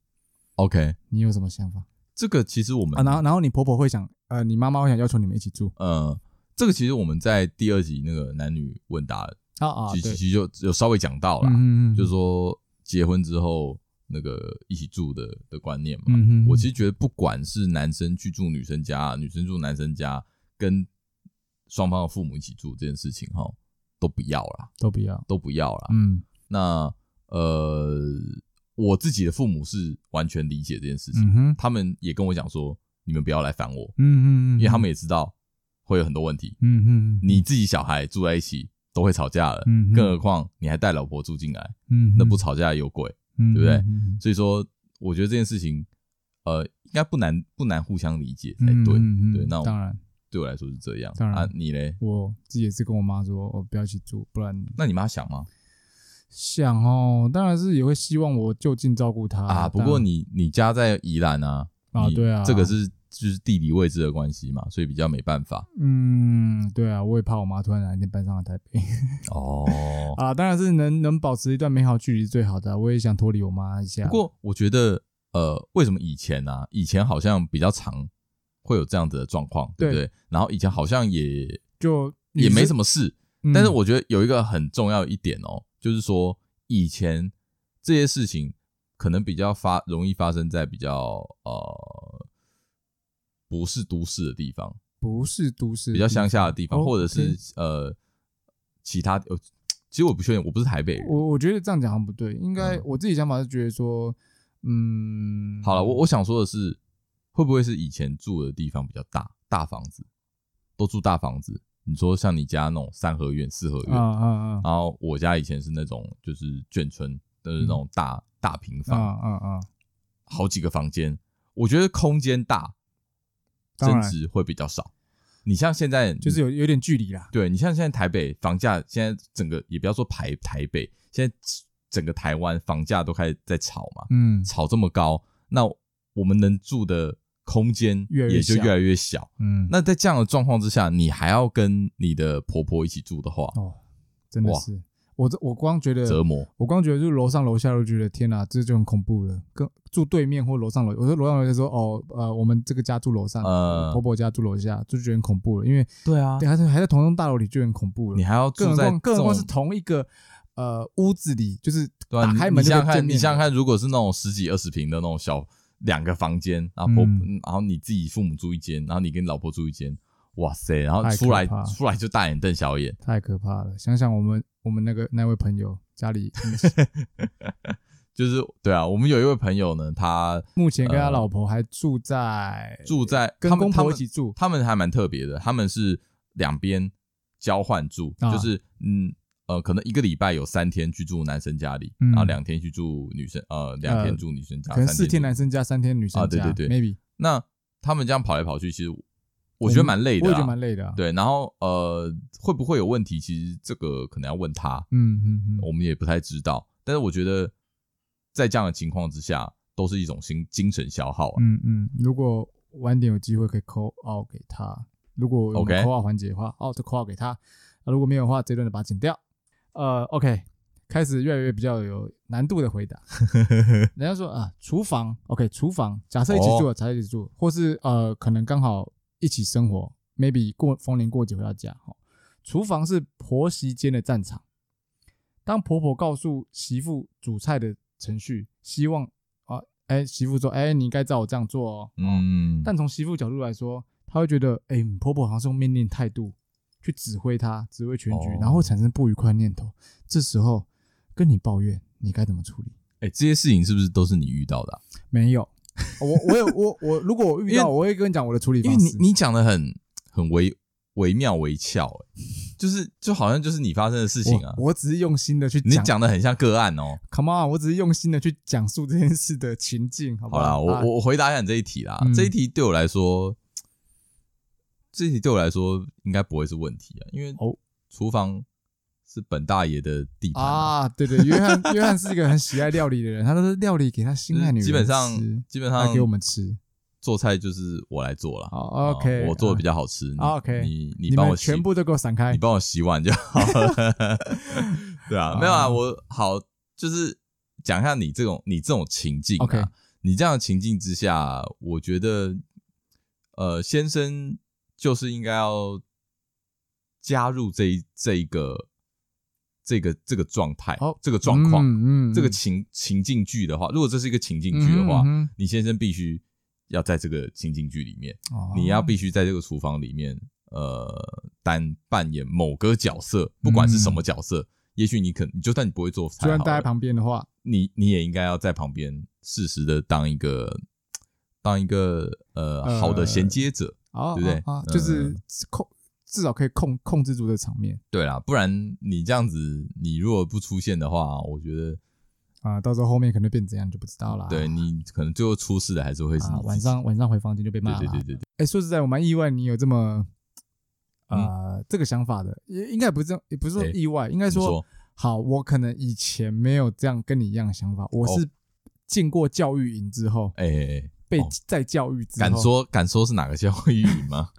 ，OK？你有什么想法？这个其实我们啊，然后然后你婆婆会想，呃，你妈妈会想要求你们一起住，呃，这个其实我们在第二集那个男女问答啊啊，其实就有稍微讲到了，嗯嗯，就是说结婚之后那个一起住的的观念嘛，嗯嗯，我其实觉得不管是男生去住女生家，女生住男生家，跟双方的父母一起住这件事情，哈。都不要了，都不要，都不要了。嗯，那呃，我自己的父母是完全理解这件事情，嗯，他们也跟我讲说，你们不要来烦我，嗯嗯嗯，因为他们也知道会有很多问题，嗯嗯，你自己小孩住在一起都会吵架了，嗯，更何况你还带老婆住进来，嗯，那不吵架有鬼，嗯，对不对？所以说，我觉得这件事情，呃，应该不难不难互相理解才对，对，那当然。对我来说是这样，当然啊，你嘞？我自己也是跟我妈说，我不要一起住，不然。那你妈想吗？想哦，当然是也会希望我就近照顾她啊。不过你你家在宜兰啊，啊对啊，这个是就是地理位置的关系嘛，所以比较没办法。嗯，对啊，我也怕我妈突然哪一天搬上了台北。哦，啊，当然是能能保持一段美好距离是最好的。我也想脱离我妈一下。不过我觉得，呃，为什么以前啊，以前好像比较常。会有这样子的状况，对不对？然后以前好像也就也没什么事，但是我觉得有一个很重要一点哦，就是说以前这些事情可能比较发容易发生在比较呃不是都市的地方，不是都市比较乡下的地方，或者是呃其他呃，其实我不确定，我不是台北人，我我觉得这样讲好像不对，应该我自己想法是觉得说，嗯，好了，我我想说的是。会不会是以前住的地方比较大，大房子都住大房子？你说像你家那种三合院、四合院，嗯嗯嗯，然后我家以前是那种就是眷村，都是那种大大平房，嗯嗯嗯，好几个房间，我觉得空间大，增值会比较少。你像现在就是有有点距离啦，对，你像现在台北房价，现在整个也不要说台台北，现在整个台湾房价都开始在炒嘛，嗯，炒这么高，那我们能住的。空间也就越来越小，嗯，那在这样的状况之下，你还要跟你的婆婆一起住的话，哦，真的是，我这我光觉得折磨，我光觉得就是楼上楼下都觉得天哪，这就很恐怖了。跟住对面或楼上楼，我说楼上楼下说哦呃，我们这个家住楼上，呃，婆婆家住楼下，就觉得很恐怖了。因为对啊，对，还是还在同栋大楼里就很恐怖了。你还要住在，更何况是同一个呃屋子里，就是打开门就见面。你想想看，你想想看，如果是那种十几二十平的那种小两个房间，然后婆，嗯，然后你自己父母住一间，然后你跟老婆住一间。哇塞！然后出来出来就大眼瞪小眼，太可怕了。想想我们我们那个那位朋友家里，就是 对啊，我们有一位朋友呢，他目前跟他老婆还住在、呃、住在跟公婆一起住，他们，还蛮特别的，他们是两边交换住，啊、就是嗯呃，可能一个礼拜有三天去住男生家里，嗯、然后两天去住女生，呃，两天住女生家，呃、可能四天男生家，三天女生家，啊，对对对，maybe。那他们这样跑来跑去，其实。我觉得蛮累的，我也觉得蛮累的。对，然后呃，会不会有问题？其实这个可能要问他，嗯嗯嗯，我们也不太知道。但是我觉得，在这样的情况之下，都是一种心精神消耗啊。嗯嗯，如果晚点有机会可以 call out 给他，如果有 call out 环节的话，out call out 给他。如果没有的话，这段就把它剪掉。呃，OK，开始越来越比较有难度的回答。人家说啊，厨房，OK，厨房，假设一起住，才一起住，或是呃，可能刚好。一起生活，maybe 过逢年过节回到家，哈，厨房是婆媳间的战场。当婆婆告诉媳妇煮菜的程序，希望啊，哎、欸，媳妇说，哎、你应该照我这样做哦。嗯。但从媳妇角度来说，她会觉得，哎、欸，婆婆好像是用命令态度去指挥他，指挥全局，然后会产生不愉快念头。这时候跟你抱怨，你该怎么处理？哎、欸，这些事情是不是都是你遇到的、啊？没有。我我有我我如果我遇到，我会跟你讲我的处理方式。因为你你讲的很很微惟妙惟肖，就是就好像就是你发生的事情啊。我，我只是用心的去讲，你讲的很像个案哦。Come on，我只是用心的去讲述这件事的情境，好不好？好啦，我、啊、我回答一下你这一题啦。嗯、这一题对我来说，这一题对我来说应该不会是问题啊，因为哦，厨房。是本大爷的地盘啊！对对，约翰约翰是一个很喜爱料理的人，他都是料理给他心爱女人吃，基本上基本上给我们吃。做菜就是我来做了。好，OK，我做的比较好吃。OK，你你帮我全部都给我散开，你帮我洗碗就好了。对啊，没有啊，我好就是讲一下你这种你这种情境啊，你这样的情境之下，我觉得呃，先生就是应该要加入这一这一个。这个这个状态，哦、这个状况，嗯嗯、这个情情境剧的话，如果这是一个情境剧的话，你先生必须要在这个情境剧里面，哦、你要必须在这个厨房里面，呃，担扮演某个角色，不管是什么角色，嗯、也许你可你，就算你不会做菜，就算待在旁边的话，你你也应该要在旁边适时的当一个当一个呃好的衔接者，呃、对不对？啊啊、就是控。至少可以控控制住这场面，对啦，不然你这样子，你如果不出现的话，我觉得啊，到时候后面可能变怎样就不知道了。对，你可能最后出事的还是会是、啊、晚上晚上回房间就被骂了。对对对对对。哎、欸，说实在，我蛮意外你有这么啊、呃嗯、这个想法的，也应该不是这样，也不是说意外，欸、应该说，说好，我可能以前没有这样跟你一样的想法，我是进过教育营之后，哎、欸，被再教育之后，敢说敢说是哪个教育营吗？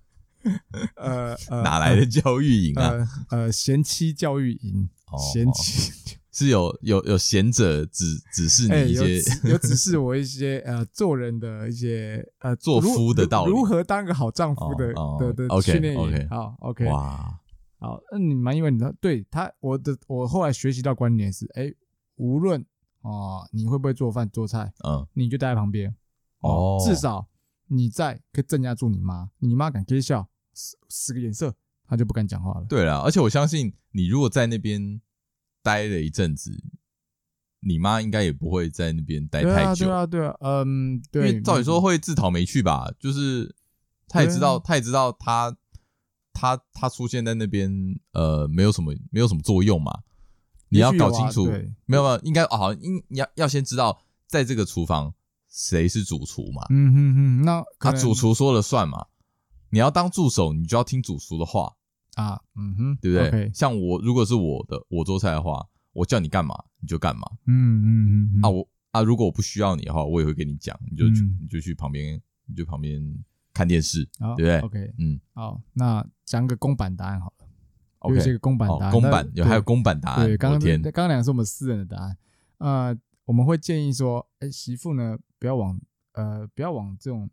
呃，呃哪来的教育营啊？呃，呃贤妻教育营，贤妻。是有有有贤者指指示你一些，有，有指示我一些呃做人的一些呃做夫的道理，如何当个好丈夫的的的训练营。好，OK，哇，好，那你蛮因为你的对他，我的我后来学习到观点是，哎，无论哦你会不会做饭做菜，嗯，你就待在旁边哦，至少你在可以镇压住你妈，你妈敢憋笑。使使个眼色，她就不敢讲话了。对了，而且我相信你如果在那边待了一阵子，你妈应该也不会在那边待太久。对啊，对啊，对啊，嗯，对。因为照理说会自讨没趣吧？就是他也知道，他也知道他他他出现在那边，呃，没有什么没有什么作用嘛。你要搞清楚，没有没有，应该哦，好，应要要先知道，在这个厨房谁是主厨嘛？嗯哼哼，那他主厨说了算嘛？你要当助手，你就要听主厨的话啊，嗯哼，对不对？Okay. 像我，如果是我的，我做菜的话，我叫你干嘛你就干嘛，嗯嗯嗯。啊，我啊，如果我不需要你的话，我也会跟你讲，你就去，嗯、你就去旁边，你就旁边看电视，好对不对？OK，嗯，好，那讲个公版答案好了。有一些个公版答案，公版有还有公版答案。对，刚刚刚刚两个是我们私人的答案。呃，我们会建议说，哎，媳妇呢，不要往呃，不要往这种，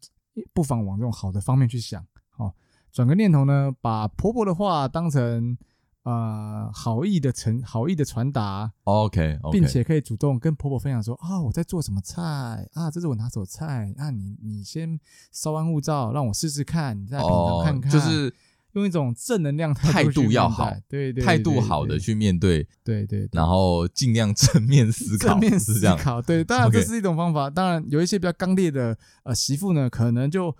不妨往这种好的方面去想。好，转个念头呢，把婆婆的话当成。啊、呃，好意的传，好意的传达，OK，, okay 并且可以主动跟婆婆分享说，啊、哦，我在做什么菜啊，这是我拿手菜，那、啊、你你先稍安勿躁，让我试试看，你再品尝看看，哦、就是用一种正能量态度要好，对对，态度好的去面对，对对，然后尽量 正面思考，正面思考，对，当然这是一种方法，Okay 当然有一些比较刚烈的呃媳妇呢，可能就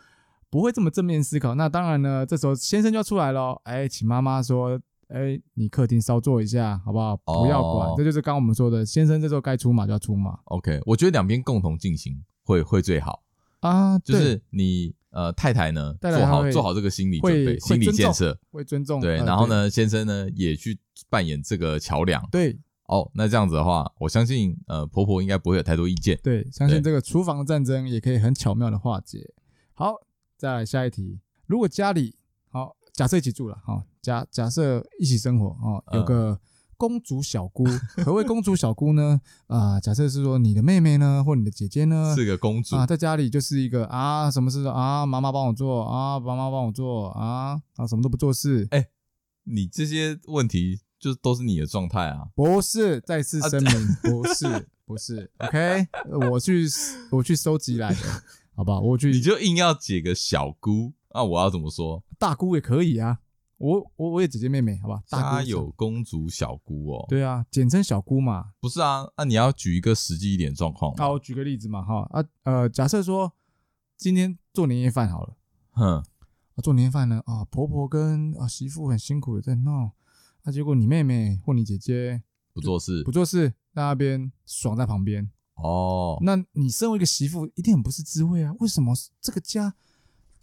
不会这么正面思考，那当然呢，这时候先生就要出来了，哎，请妈妈说。哎，你客厅稍坐一下，好不好？不要管，哦、这就是刚刚我们说的，先生这时候该出马就要出马。OK，我觉得两边共同进行会会最好啊。就是你呃太太呢太太做好做好这个心理准备、心理建设，会尊重。对，然后呢，先生呢也去扮演这个桥梁。对，哦，那这样子的话，我相信呃婆婆应该不会有太多意见。对，相信这个厨房战争也可以很巧妙的化解。好，再来下一题，如果家里好。假设一起住了哈，假假设一起生活哦，有个公主小姑。何谓公主小姑呢？啊，假设是说你的妹妹呢，或你的姐姐呢，是个公主啊，在家里就是一个啊，什么事啊，妈妈帮我做啊，爸妈帮我做啊，啊，什么都不做事。哎，你这些问题就都是你的状态啊？不是，再次声明，不是，不是。OK，我去，我去收集来的，好不好？我去，你就硬要解个小姑。那我要怎么说？大姑也可以啊，我我我也姐姐妹妹，好吧？大姑有公主小姑哦。对啊，简称小姑嘛。不是啊，那你要举一个实际一点状况。好，我举个例子嘛，哈啊呃，假设说今天做年夜饭好了，哼，做年夜饭呢啊，婆婆跟啊媳妇很辛苦的在闹，那结果你妹妹或你姐姐不做事，不做事，在那边爽在旁边哦。那你身为一个媳妇，一定很不是滋味啊？为什么这个家？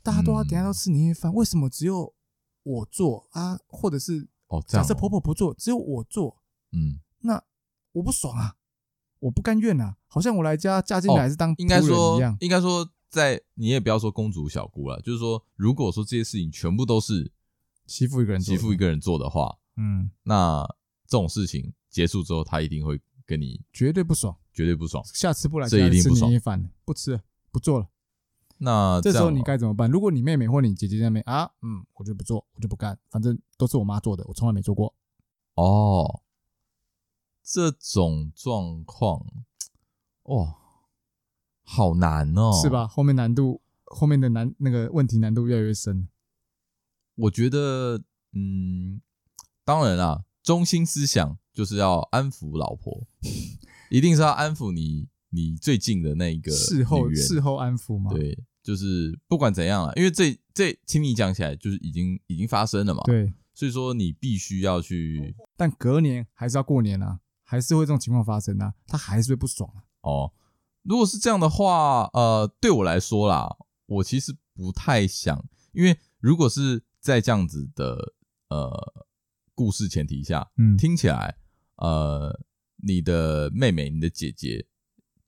大家都要等下都吃年夜饭，为什么只有我做啊？或者是哦，假设婆婆不做，只有我做，嗯，那我不爽啊，我不甘愿啊，好像我来家嫁进来是当应该说，应该说，在你也不要说公主小姑了，就是说，如果说这些事情全部都是欺负一个人欺负一个人做的话，嗯，那这种事情结束之后，她一定会跟你绝对不爽，绝对不爽，下次不来家吃年夜饭，不吃了，不做了。那这，这时候你该怎么办？如果你妹妹或你姐姐在那边啊，嗯，我就不做，我就不干，反正都是我妈做的，我从来没做过。哦，这种状况，哇，好难哦，是吧？后面难度，后面的难那个问题难度越来越深。我觉得，嗯，当然啦，中心思想就是要安抚老婆，一定是要安抚你，你最近的那一个事后事后安抚吗？对。就是不管怎样了，因为这这听你讲起来，就是已经已经发生了嘛。对，所以说你必须要去。但隔年还是要过年啊，还是会这种情况发生啊，他还是会不爽啊。哦，如果是这样的话，呃，对我来说啦，我其实不太想，因为如果是在这样子的呃故事前提下，嗯，听起来呃，你的妹妹、你的姐姐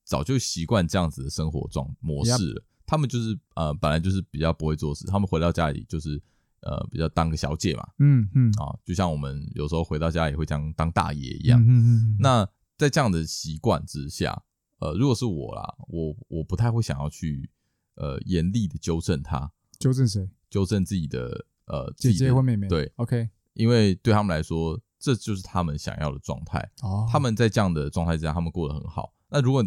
早就习惯这样子的生活状模式了。他们就是呃，本来就是比较不会做事。他们回到家里就是呃，比较当个小姐嘛，嗯嗯啊，就像我们有时候回到家也会这样当大爷一样。嗯嗯嗯。那在这样的习惯之下，呃，如果是我啦，我我不太会想要去呃严厉的纠正他。纠正谁？纠正自己的呃姐姐或妹妹。对，OK。因为对他们来说，这就是他们想要的状态。哦。他们在这样的状态之下，他们过得很好。那如果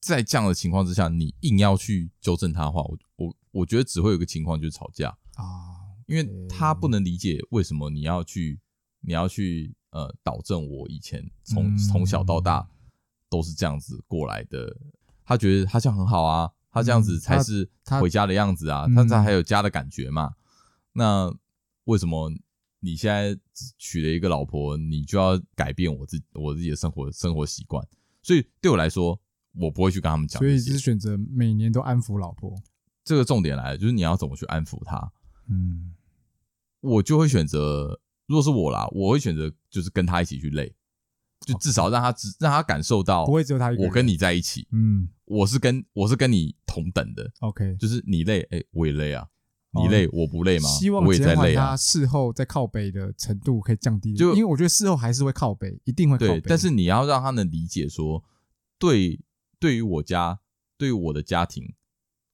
在这样的情况之下，你硬要去纠正他的话，我我我觉得只会有一个情况就是吵架啊，因为他不能理解为什么你要去你要去呃导正我以前从从小到大都是这样子过来的，他觉得他这样很好啊，他这样子才是回家的样子啊，他才还有家的感觉嘛。那为什么你现在娶了一个老婆，你就要改变我自我自己的生活生活习惯？所以对我来说。我不会去跟他们讲，所以只是选择每年都安抚老婆。这个重点来了，就是你要怎么去安抚她。嗯，我就会选择，如果是我啦，我会选择就是跟他一起去累，就至少让他只让他感受到，不会只有他一个，我跟你在一起。嗯，我是跟我是跟你同等的。OK，就是你累，哎，我也累啊。你累我不累吗？希望我也在累啊。他事后在靠背的程度可以降低，就因为我觉得事后还是会靠背，一定会靠背。但是你要让他能理解说，对，对于我家，对于我的家庭，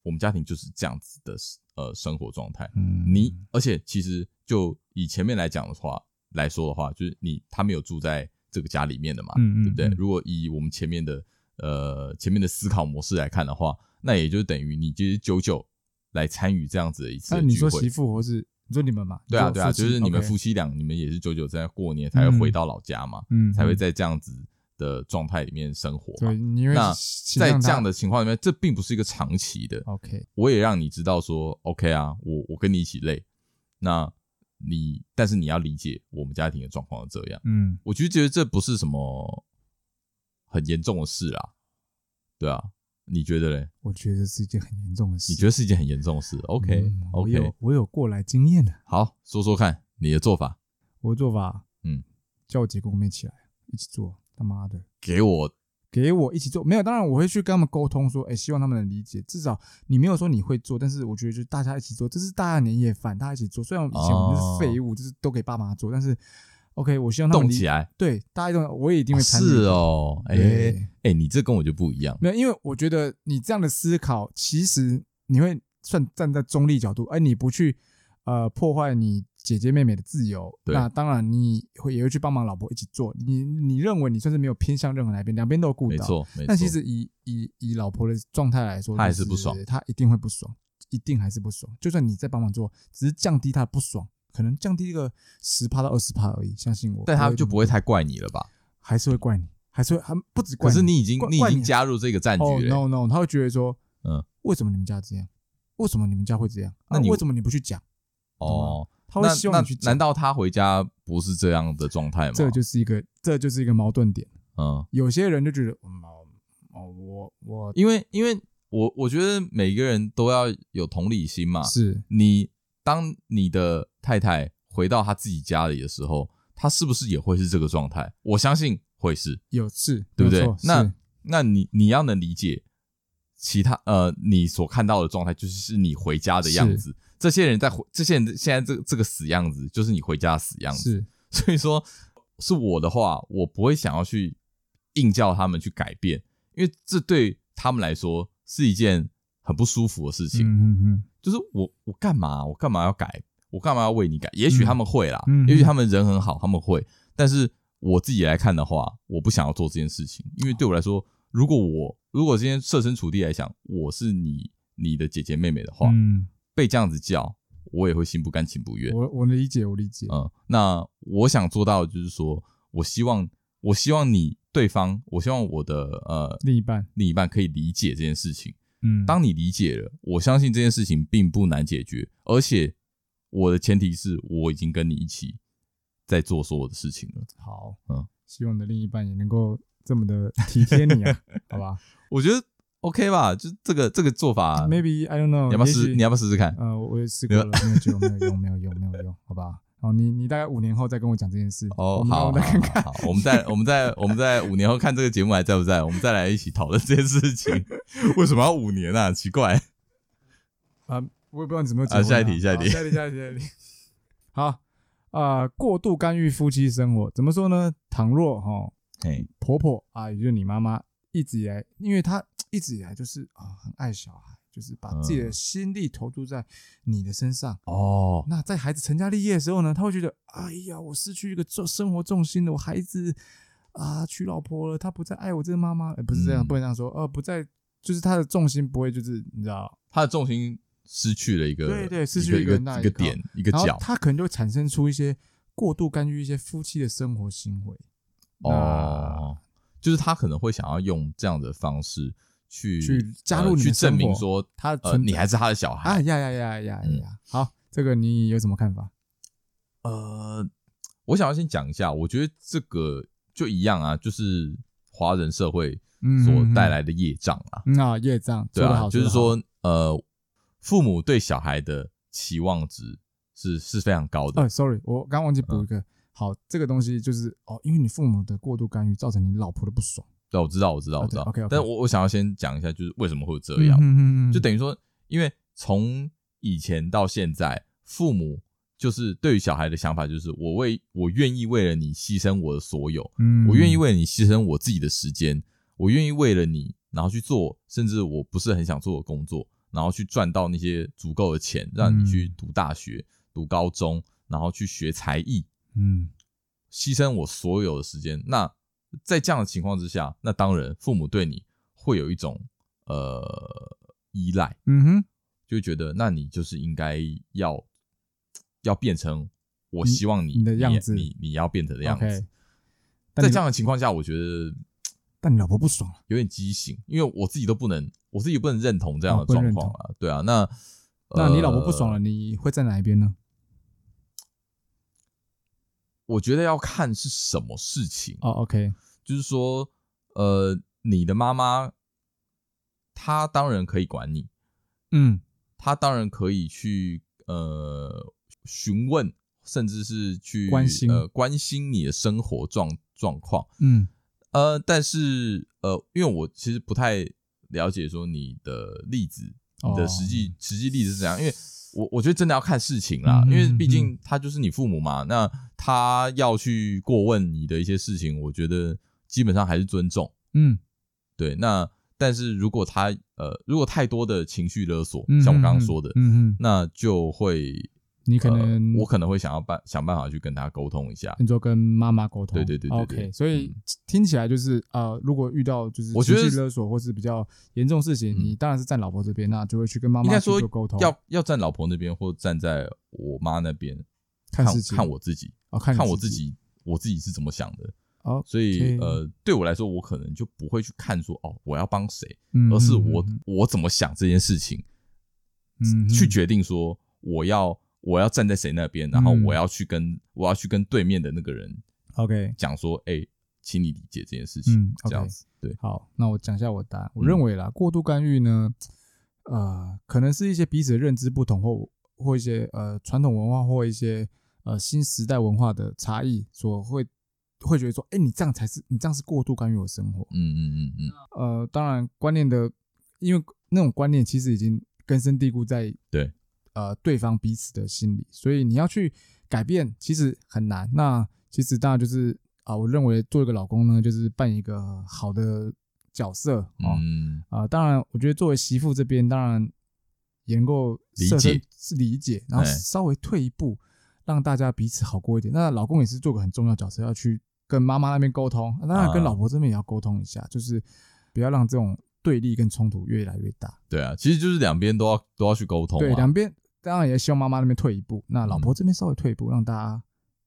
我们家庭就是这样子的呃生活状态。嗯，你而且其实就以前面来讲的话来说的话，就是你他没有住在这个家里面的嘛，嗯嗯，对不对？嗯、如果以我们前面的呃前面的思考模式来看的话，那也就等于你就是久久来参与这样子的一次。那你说媳妇或是你说你们嘛？对啊对啊，就是你们夫妻俩，你们也是久久在过年才会回到老家嘛，嗯，才会在这样子的状态里面生活嘛。对，那在这样的情况里面，这并不是一个长期的。OK，我也让你知道说，OK 啊，我我跟你一起累，那。你，但是你要理解我们家庭的状况是这样。嗯，我就觉得这不是什么很严重的事啊，对啊，你觉得嘞？我觉得是一件很严重的事。你觉得是一件很严重的事？OK，OK，、嗯、我 OK 有我有过来经验的。好，说说看你的做法。我的做法，嗯，叫我姐跟我妹起来一起做。他妈的，给我。给我一起做没有？当然我会去跟他们沟通，说，哎，希望他们能理解。至少你没有说你会做，但是我觉得就大家一起做，这是大家年夜饭，大家一起做。虽然以前我们是废物，就是都给爸妈做，但是 OK，我希望他们动起来。对，大家动，我也一定会参与。是哦，哎哎，你这跟我就不一样。没有，因为我觉得你这样的思考，其实你会算站在中立角度，哎，你不去呃破坏你。姐姐妹妹的自由，那当然你会也会去帮忙老婆一起做。你你认为你算是没有偏向任何哪一边，两边都有顾到。没错，没错。但其实以以以老婆的状态来说，他还是不爽，她一定会不爽，一定还是不爽。就算你在帮忙做，只是降低她的不爽，可能降低一个十趴到二十趴而已。相信我，但他就不会太怪你了吧？还是会怪你，还是会还不止怪你。可是你已经你已经加入这个战局了。Oh, no no，他会觉得说，嗯，为什么你们家这样？为什么你们家会这样？那你为什么你不去讲？哦。他会希望你去，难道他回家不是这样的状态吗？这就是一个，这就是一个矛盾点。嗯，有些人就觉得，哦哦，我我，因为因为我我觉得每个人都要有同理心嘛。是你当你的太太回到她自己家里的时候，她是不是也会是这个状态？我相信会是，有是，对不对？那那你你要能理解其他呃，你所看到的状态，就是是你回家的样子。这些人在回，这些人现在这这个死样子，就是你回家的死样子。所以说是我的话，我不会想要去硬叫他们去改变，因为这对他们来说是一件很不舒服的事情。嗯嗯嗯，就是我我干嘛？我干嘛要改？我干嘛要为你改？也许他们会啦，嗯，也许他们人很好，他们会。但是我自己来看的话，我不想要做这件事情，因为对我来说，如果我如果今天设身处地来想，我是你你的姐姐妹妹的话，嗯。被这样子叫，我也会心不甘情不愿。我我理解，我理解。嗯，那我想做到的就是说，我希望，我希望你对方，我希望我的呃另一半，另一半可以理解这件事情。嗯，当你理解了，我相信这件事情并不难解决，而且我的前提是我已经跟你一起在做所有的事情了。好，嗯，希望你的另一半也能够这么的体贴你啊，好吧？我觉得。OK 吧，就这个这个做法，Maybe I don't know，你要不要试？你要不要试试看？呃，我也试过了，没有用，没有用，没有用，没有用，好吧？好，你你大概五年后再跟我讲这件事。哦，好，再看看，好，我们在我们在我们在五年后看这个节目还在不在？我们再来一起讨论这件事情。为什么要五年啊？奇怪。啊，我也不知道你怎么啊。下一题，下一题，下一题，下一题，下一题。好啊，过度干预夫妻生活，怎么说呢？倘若哈，哎，婆婆啊，也就是你妈妈，一直以来，因为她。一直以来就是啊，很爱小孩，就是把自己的心力投注在你的身上哦。那在孩子成家立业的时候呢，他会觉得，哎呀，我失去一个重生活重心了，我孩子啊娶老婆了，他不再爱我这个妈妈，不是这样，不能这样说，呃，不再就是他的重心不会就是你知道，他的重心失去了一个，对对，失去一个一个点一个角，他可能就会产生出一些过度干预一些夫妻的生活行为哦，就是他可能会想要用这样的方式。去去加入去证明说他呃你还是他的小孩啊呀呀呀呀呀！好，这个你有什么看法？呃，我想要先讲一下，我觉得这个就一样啊，就是华人社会所带来的业障啊。嗯啊，业障对啊，就是说呃，父母对小孩的期望值是是非常高的。呃，sorry，我刚忘记补一个。好，这个东西就是哦，因为你父母的过度干预，造成你老婆的不爽。对，我知道，我知道，我知道。OK，但我我想要先讲一下，就是为什么会这样，就等于说，因为从以前到现在，父母就是对于小孩的想法就是，我为我愿意为了你牺牲我的所有，嗯，我愿意为了你牺牲我自己的时间，我愿意为了你，然后去做甚至我不是很想做的工作，然后去赚到那些足够的钱，让你去读大学、读高中，然后去学才艺，嗯，牺牲我所有的时间。那在这样的情况之下，那当然父母对你会有一种呃依赖，嗯哼。就觉得，那你就是应该要要变成我希望你，你的样子，你你，你要变成的样子。Okay. 在这样的情况下，我觉得，但你老婆不爽，有点畸形，因为我自己都不能，我自己不能认同这样的状况啊。对啊，那那你老婆不爽了，你会在哪一边呢？我觉得要看是什么事情哦。OK，就是说，呃，你的妈妈，她当然可以管你，嗯。她当然可以去呃询问，甚至是去关心呃关心你的生活状状况，嗯呃，但是呃，因为我其实不太了解说你的例子，你的实际、哦、实际例子是怎样，因为我我觉得真的要看事情啦，嗯、因为毕竟他就是你父母嘛，那他要去过问你的一些事情，我觉得基本上还是尊重，嗯，对，那。但是如果他呃，如果太多的情绪勒索，像我刚刚说的，嗯嗯，那就会你可能、呃、我可能会想要办想办法去跟他沟通一下，你就跟妈妈沟通，对对对对，对，OK。所以听起来就是呃，如果遇到就是情绪勒索或是比较严重的事情，你当然是站老婆这边，那就会去跟妈妈沟通，要要站老婆那边或站在我妈那边看看我自己，哦，看看我自己，我自己是怎么想的。哦.所以呃，对我来说，我可能就不会去看说哦，我要帮谁，而是我我怎么想这件事情，嗯，去决定说我要我要站在谁那边，然后我要去跟我要去跟对面的那个人，OK，讲说，哎，请你理解这件事情，嗯，这样子，对，好，那我讲一下我的答案，我认为啦，过度干预呢，呃，可能是一些彼此的认知不同，或或一些呃传统文化或一些呃新时代文化的差异所会。会觉得说，哎，你这样才是，你这样是过度干预我生活。嗯嗯嗯嗯。呃，当然，观念的，因为那种观念其实已经根深蒂固在对呃对方彼此的心里，所以你要去改变，其实很难。那其实当然就是啊、呃，我认为做一个老公呢，就是扮演一个好的角色啊。嗯。啊、呃，当然，我觉得作为媳妇这边，当然也能够理解，是理解，然后稍微退一步，让大家彼此好过一点。那老公也是做个很重要角色，要去。跟妈妈那边沟通，当然跟老婆这边也要沟通一下，啊，就是不要让这种对立跟冲突越来越大。对啊，其实就是两边都要都要去沟通。对，两边当然也希望妈妈那边退一步，那老婆这边稍微退一步，让大家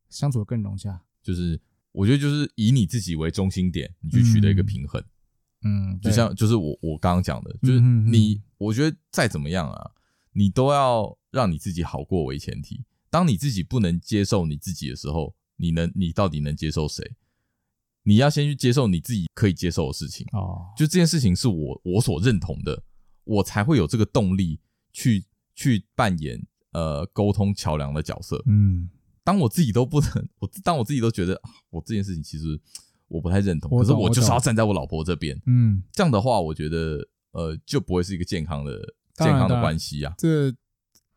相处的更融洽。就是我觉得就是以你自己为中心点，你去取得一个平衡。嗯，就像就是我我刚刚讲的，就是你，我觉得再怎么样啊，你都要让你自己好过为前提。当你自己不能接受你自己的时候。你能，你到底能接受谁？你要先去接受你自己可以接受的事情哦。就这件事情是我我所认同的，我才会有这个动力去去扮演呃沟通桥梁的角色。嗯，当我自己都不能，我当我自己都觉得啊，我这件事情其实我不太认同，可是我就是要站在我老婆这边。嗯，这样的话，我觉得呃就不会是一个健康的健康的关系啊。这。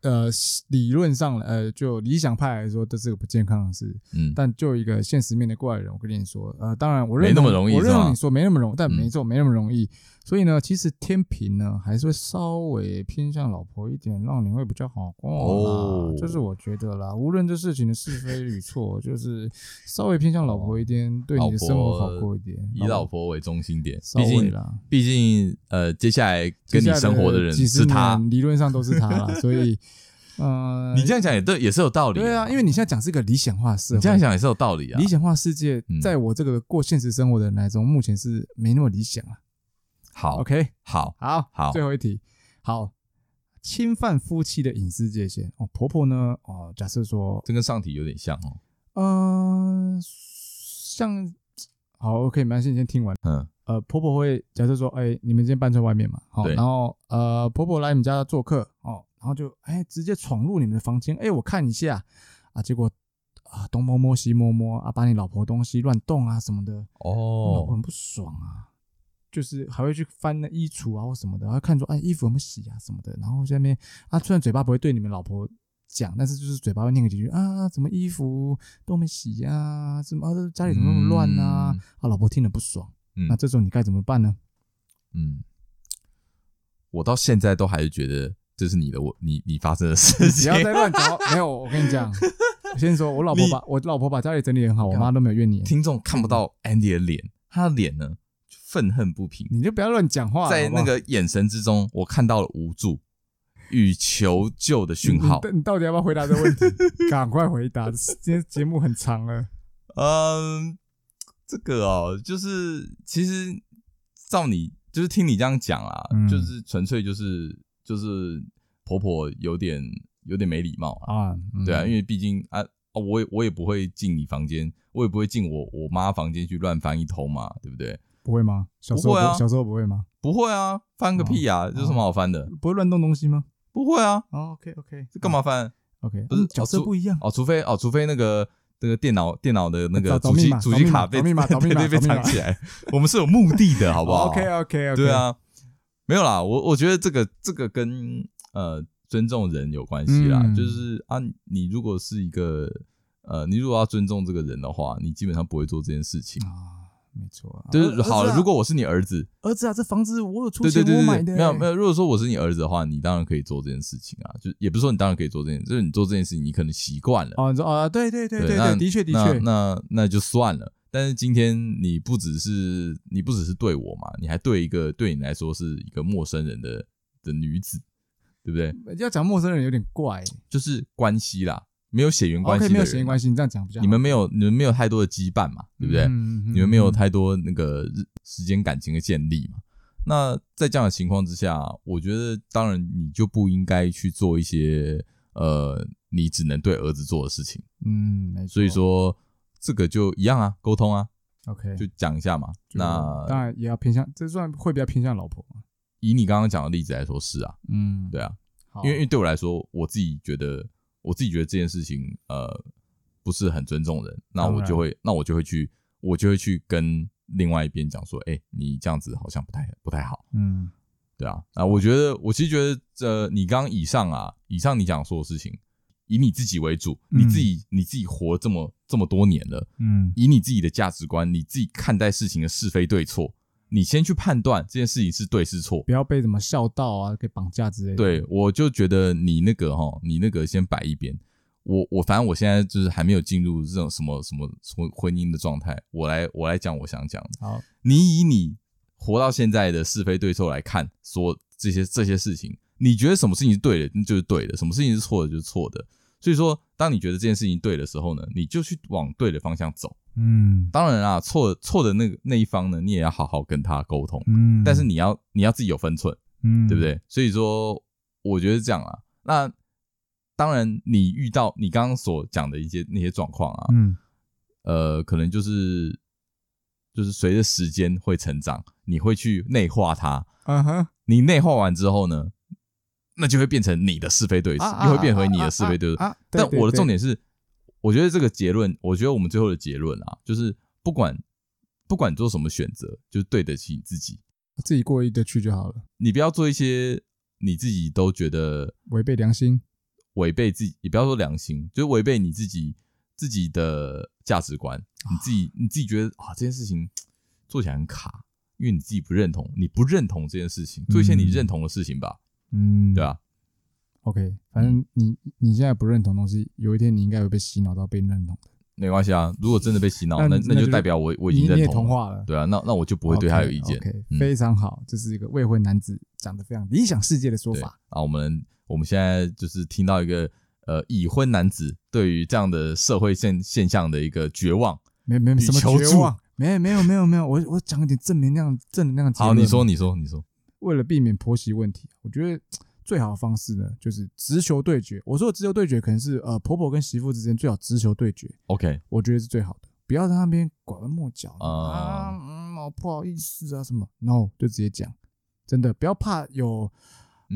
呃，理论上，呃，就理想派来说，这是个不健康的事。嗯，但就一个现实面的过来人，我跟你说，呃，当然我认为没那么容易，我认为你说没那么容易，但没错，嗯，没那么容易。所以呢，其实天平呢，还是会稍微偏向老婆一点，让你会比较好过。哦，就是我觉得啦。无论这事情的是非与错，就是稍微偏向老婆一点，哦，对你的生活好过一点。以老婆为中心点，毕竟啦，毕竟呃，接下来跟你生活的人是他，理论上都是他啦。所以，呃，你这样讲也对，也是有道理。对啊，因为你现在讲是一个理想化世界，你这样讲也是有道理啊。理想化世界，在我这个过现实生活的人来中，目前是没那么理想啊。好，OK，好，好，好，最后一题，好，侵犯夫妻的隐私界限哦。婆婆呢？哦，假设说，这跟上题有点像哦。嗯、呃，像，好，OK，没关系，你先听完。嗯，呃，婆婆会假设说，哎、欸，你们今天搬在外面嘛？好，然后呃，婆婆来你们家做客哦，然后就哎、欸，直接闯入你们的房间，哎、欸，我看一下啊，结果啊，东摸摸西摸摸啊，把你老婆东西乱动啊什么的，哦，老婆很不爽啊。就是还会去翻那衣橱啊或什么的，然后看说哎衣服有没有洗啊什么的，然后下面啊虽然嘴巴不会对你们老婆讲，但是就是嘴巴会念个几句啊，怎么衣服都没洗呀、啊，什么、啊、家里怎么那么乱啊？嗯、啊，老婆听了不爽，嗯、那这时候你该怎么办呢？嗯，我到现在都还是觉得这是你的我你你发生的事情，不要再乱讲。没有，我跟你讲。我先说，我老婆把我老婆把家里整理很好，我妈都没有怨你。听众看不到 Andy 的脸，他的脸呢愤恨不平。你就不要乱讲话，在那个眼神之中，我看到了无助与求救的讯号你到底要不要回答这个问题？赶快回答！今天节目很长了。嗯，这个哦，就是其实照你就是听你这样讲啊，嗯、就是纯粹就是就是婆婆有点。有点没礼貌啊，嗯、对啊，因为毕竟啊，我也我也不会进你房间，我也不会进我我妈房间去乱翻一通嘛，对不对？不会吗？小时候不会啊，小时候不会吗？不会啊，翻个屁啊，这有什么好翻的？不会乱动东西吗？不会啊。哦、OK OK，这干嘛翻？OK，不是角色不一样哦，除非哦，除非那个那个电脑电脑的那个主机主机卡被 被被藏起来，我们是有目的的，好不好？OK OK OK，对啊，没有啦，我我觉得这个这个跟呃。尊重人有关系啦，嗯、就是啊，你如果是一个呃，你如果要尊重这个人的话，你基本上不会做这件事情啊，没错、啊，就是好了。啊、如果我是你儿子，儿子啊，这房子我有出钱我买的、欸，没有没有。如果说我是你儿子的话，你当然可以做这件事情啊，就也不是说你当然可以做这件事，就是你做这件事情，你可能习惯了啊，你说啊，对对对对对，的确的确，那那就算了。但是今天你不只是你不只是对我嘛，你还对一个对你来说是一个陌生人的的女子。对不对？要讲陌生人有点怪，就是关系啦，没有血缘关系，okay, 没有血缘关系，你这样讲比较好。你们没有，你们没有太多的羁绊嘛，对不对？嗯嗯嗯、你们没有太多那个时间感情的建立嘛。那在这样的情况之下，我觉得当然你就不应该去做一些呃，你只能对儿子做的事情。嗯，没错。所以说这个就一样啊，沟通啊，OK，就讲一下嘛。那当然也要偏向，这算会比较偏向老婆嘛。以你刚刚讲的例子来说，是啊，嗯，对啊，因为因为对我来说，我自己觉得，我自己觉得这件事情，呃，不是很尊重人，那我就会，那我就会去，我就会去跟另外一边讲说，哎，你这样子好像不太不太好，嗯，对啊，啊，我觉得，我其实觉得，这你刚刚以上啊，以上你讲说的事情，以你自己为主，你自己你自己活这么这么多年了，嗯，以你自己的价值观，你自己看待事情的是非对错。你先去判断这件事情是对是错，不要被什么孝道啊给绑架之类的。对，我就觉得你那个哈，你那个先摆一边。我我反正我现在就是还没有进入这种什么什么婚婚姻的状态。我来我来讲我想讲的。好，你以你活到现在的是非对错来看，说这些这些事情，你觉得什么事情是对的，就是对的；什么事情是错的，就是错的。所以说，当你觉得这件事情对的时候呢，你就去往对的方向走。嗯，当然啊，错错的那个那一方呢，你也要好好跟他沟通。嗯，但是你要你要自己有分寸，嗯，对不对？所以说，我觉得是这样啊。那当然，你遇到你刚刚所讲的一些那些状况啊，嗯，呃，可能就是就是随着时间会成长，你会去内化它。嗯哼，你内化完之后呢，那就会变成你的是非对错，又会变回你的是非对错。但我的重点是，我觉得这个结论，我觉得我们最后的结论啊，就是不管不管做什么选择，就是对得起你自己，自己过意得去就好了。你不要做一些你自己都觉得违背良心、违背自己，也不要说良心，就是违背你自己自己的价值观。你自己你自己觉得啊，这件事情做起来很卡，因为你自己不认同，你不认同这件事情，做一些你认同的事情吧。嗯，对啊，OK，反正你你现在不认同东西，有一天你应该会被洗脑到被认同的。没关系啊，如果真的被洗脑，那那就代表我我已经认同了。对啊，那那我就不会对他有意见。OK，非常好，这是一个未婚男子讲的非常理想世界的说法。啊，我们我们现在就是听到一个呃已婚男子对于这样的社会现现象的一个绝望，没没什么绝望，没没有没有没有，我我讲一点正能量正能量。好，你说你说你说。为了避免婆媳问题，我觉得 最好的方式呢，就是直球对决。我说的直球对决，可能是呃婆婆跟媳妇之间最好直球对决。OK，我觉得是最好的，不要在那边拐弯抹角啊，嗯，哦，不好意思啊什么，no，就直接讲，真的不要怕有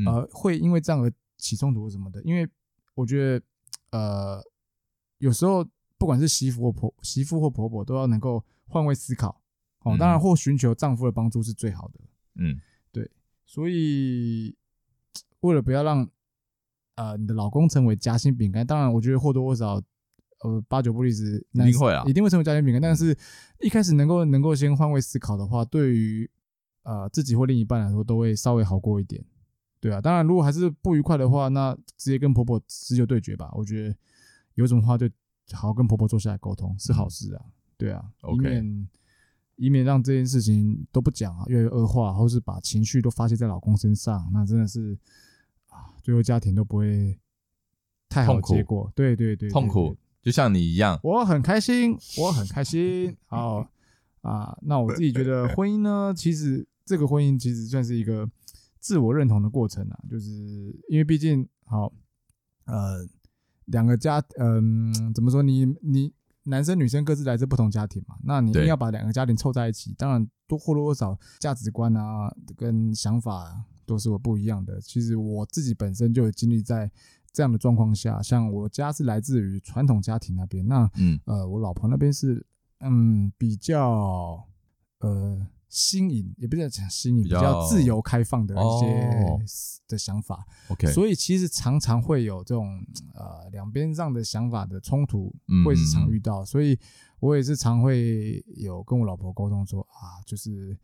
呃会因为这样而起冲突什么的，因为我觉得呃有时候不管是媳妇或婆媳妇或婆婆都要能够换位思考。哦，当然或寻求丈夫的帮助是最好的。嗯，对，所以为了不要让呃你的老公成为夹心饼干，当然我觉得或多或少。呃，八九不离十，一定会啊，一定会成为夹心饼干。但是，一开始能够能够先换位思考的话，对于呃自己或另一半来说，都会稍微好过一点，对啊。当然，如果还是不愉快的话，那直接跟婆婆直球对决吧。我觉得有种话就好好跟婆婆坐下来沟通是好事啊，对啊，以免以免让这件事情都不讲啊，越来越恶化，或是把情绪都发泄在老公身上，那真的是啊，最后家庭都不会太好的结果。对对对，痛苦。就像你一样，我很开心，我很开心。好啊，那我自己觉得婚姻呢，其实这个婚姻其实算是一个自我认同的过程啊，就是因为毕竟好，呃，两个家，嗯、呃，怎么说？你你男生女生各自来自不同家庭嘛，那你一定要把两个家庭凑在一起，当然多或多或少价值观啊跟想法都是我不一样的。其实我自己本身就有经历在。这样的状况下，像我家是来自于传统家庭那边，那嗯呃，我老婆那边是嗯比较呃新颖，也不是讲新颖，比较自由开放的一些的想法。OK，所以其实常常会有这种呃两边上的想法的冲突，会是常遇到。所以我也是常会有跟我老婆沟通说啊，就是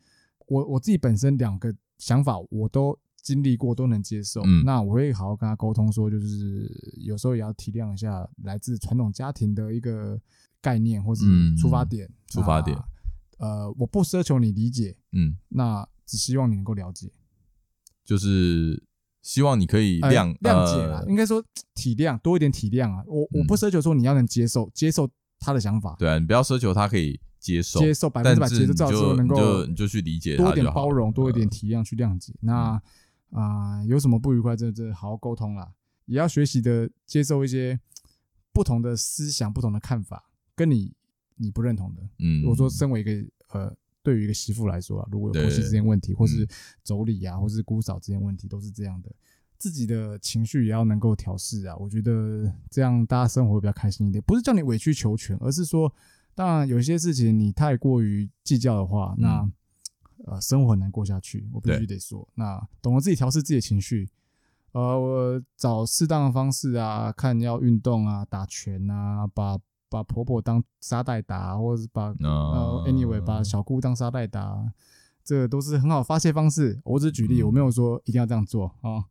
我我自己本身两个想法我都。经历过都能接受，嗯，那我会好好跟她沟通，说就是有时候也要体谅一下来自传统家庭的一个概念或者出发点，嗯、出发点。呃，我不奢求你理解，嗯，那只希望你能够了解，就是希望你可以谅、呃、谅解啦，应该说体谅多一点体谅啊。我我不奢求说你要能接受接受他的想法，对啊，你不要奢求他可以接受接受百分之百接受，到时候能够你就去理解多一点包容，多一点体谅去谅解，呃、那。啊、呃，有什么不愉快，这这好好沟通啦，也要学习的接受一些不同的思想、不同的看法，跟你你不认同的。嗯，如果说身为一个呃，对于一个媳妇来说啊，如果有婆媳之间问题，或是妯娌啊，或是姑嫂之间问题，都是这样的，自己的情绪也要能够调试啊。我觉得这样大家生活会比较开心一点。不是叫你委曲求全，而是说，当然有些事情你太过于计较的话，那。呃，生活很难过下去，我必须得说。那懂得自己调试自己的情绪，呃，我找适当的方式啊，看要运动啊，打拳啊，把把婆婆当沙袋打，或者是把、uh, 呃，anyway，把小姑当沙袋打，这个都是很好发泄方式。我只举例，嗯、我没有说一定要这样做啊。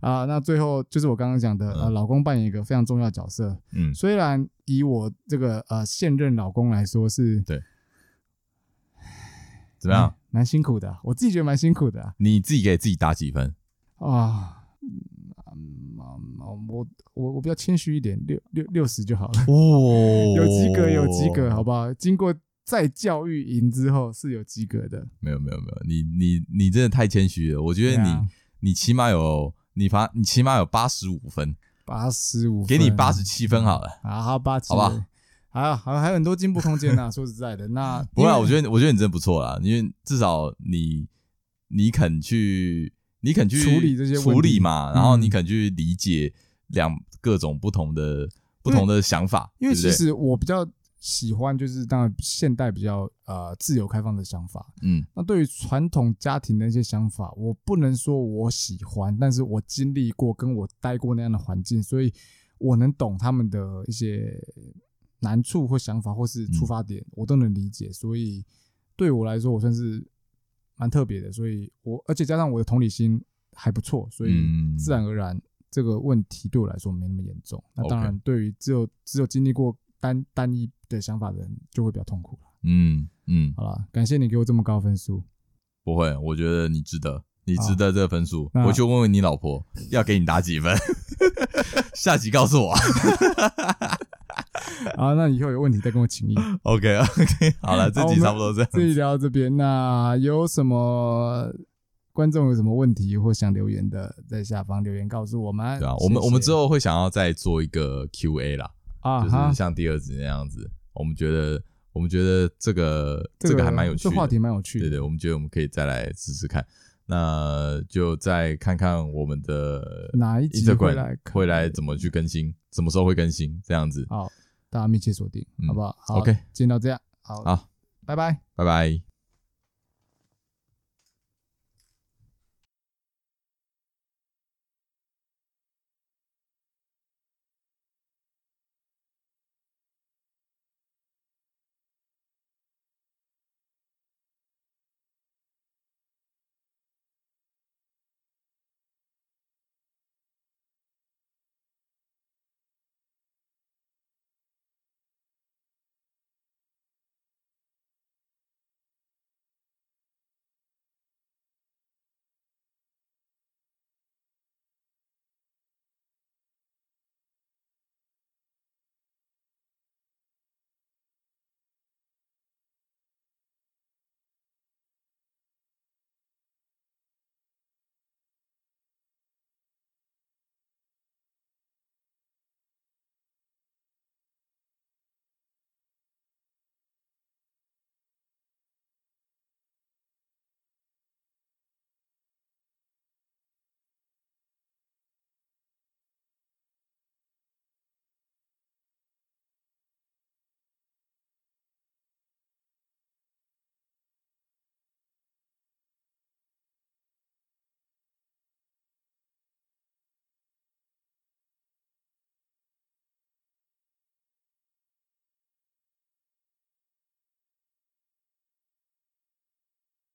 啊，那最后就是我刚刚讲的，呃，老公扮演一个非常重要的角色。嗯，虽然以我这个呃现任老公来说是，对。怎么样？蛮辛苦的，我自己觉得蛮辛苦的、啊。你自己给自己打几分？啊，嗯、我我我比较谦虚一点，六六六十就好了。哦，有及格，有及格，好不好？经过再教育营之后是有及格的。没有没有没有，你你你真的太谦虚了。我觉得你、啊、你起码有你发你起码有八十五分，八十五，给你八十七分好了。啊，好八七，好吧。还还还有很多进步空间呐、啊。说实在的，那 不会啊，我觉得我觉得你真的不错啦，因为至少你你肯去你肯去处理这些处理嘛，然后你肯去理解两各种不同的不同的想法。因为其实我比较喜欢就是当然现代比较呃自由开放的想法。嗯，那对于传统家庭的一些想法，我不能说我喜欢，但是我经历过，跟我待过那样的环境，所以我能懂他们的一些。难处或想法或是出发点，我都能理解，所以对我来说，我算是蛮特别的。所以我而且加上我的同理心还不错，所以自然而然这个问题对我来说没那么严重。那当然，对于只有只有经历过单单一的想法的人，就会比较痛苦了。嗯嗯，好了，感谢你给我这么高分数。不会，我觉得你值得，你值得这个分数。回去问问你老婆，要给你打几分？下集告诉我。好，那以后有问题再跟我请益。OK OK，好了，这集差不多这样。这集聊到这边，那有什么观众有什么问题或想留言的，在下方留言告诉我们。对啊，我们我们之后会想要再做一个 QA 啦，啊，就是像第二集那样子。我们觉得我们觉得这个这个还蛮有趣的，这话题蛮有趣的。对对，我们觉得我们可以再来试试看。那就再看看我们的哪一集会来会来怎么去更新，什么时候会更新这样子。好。大家密切锁定，好不好？嗯、好，OK，今天到这样，好，好。拜拜，拜拜。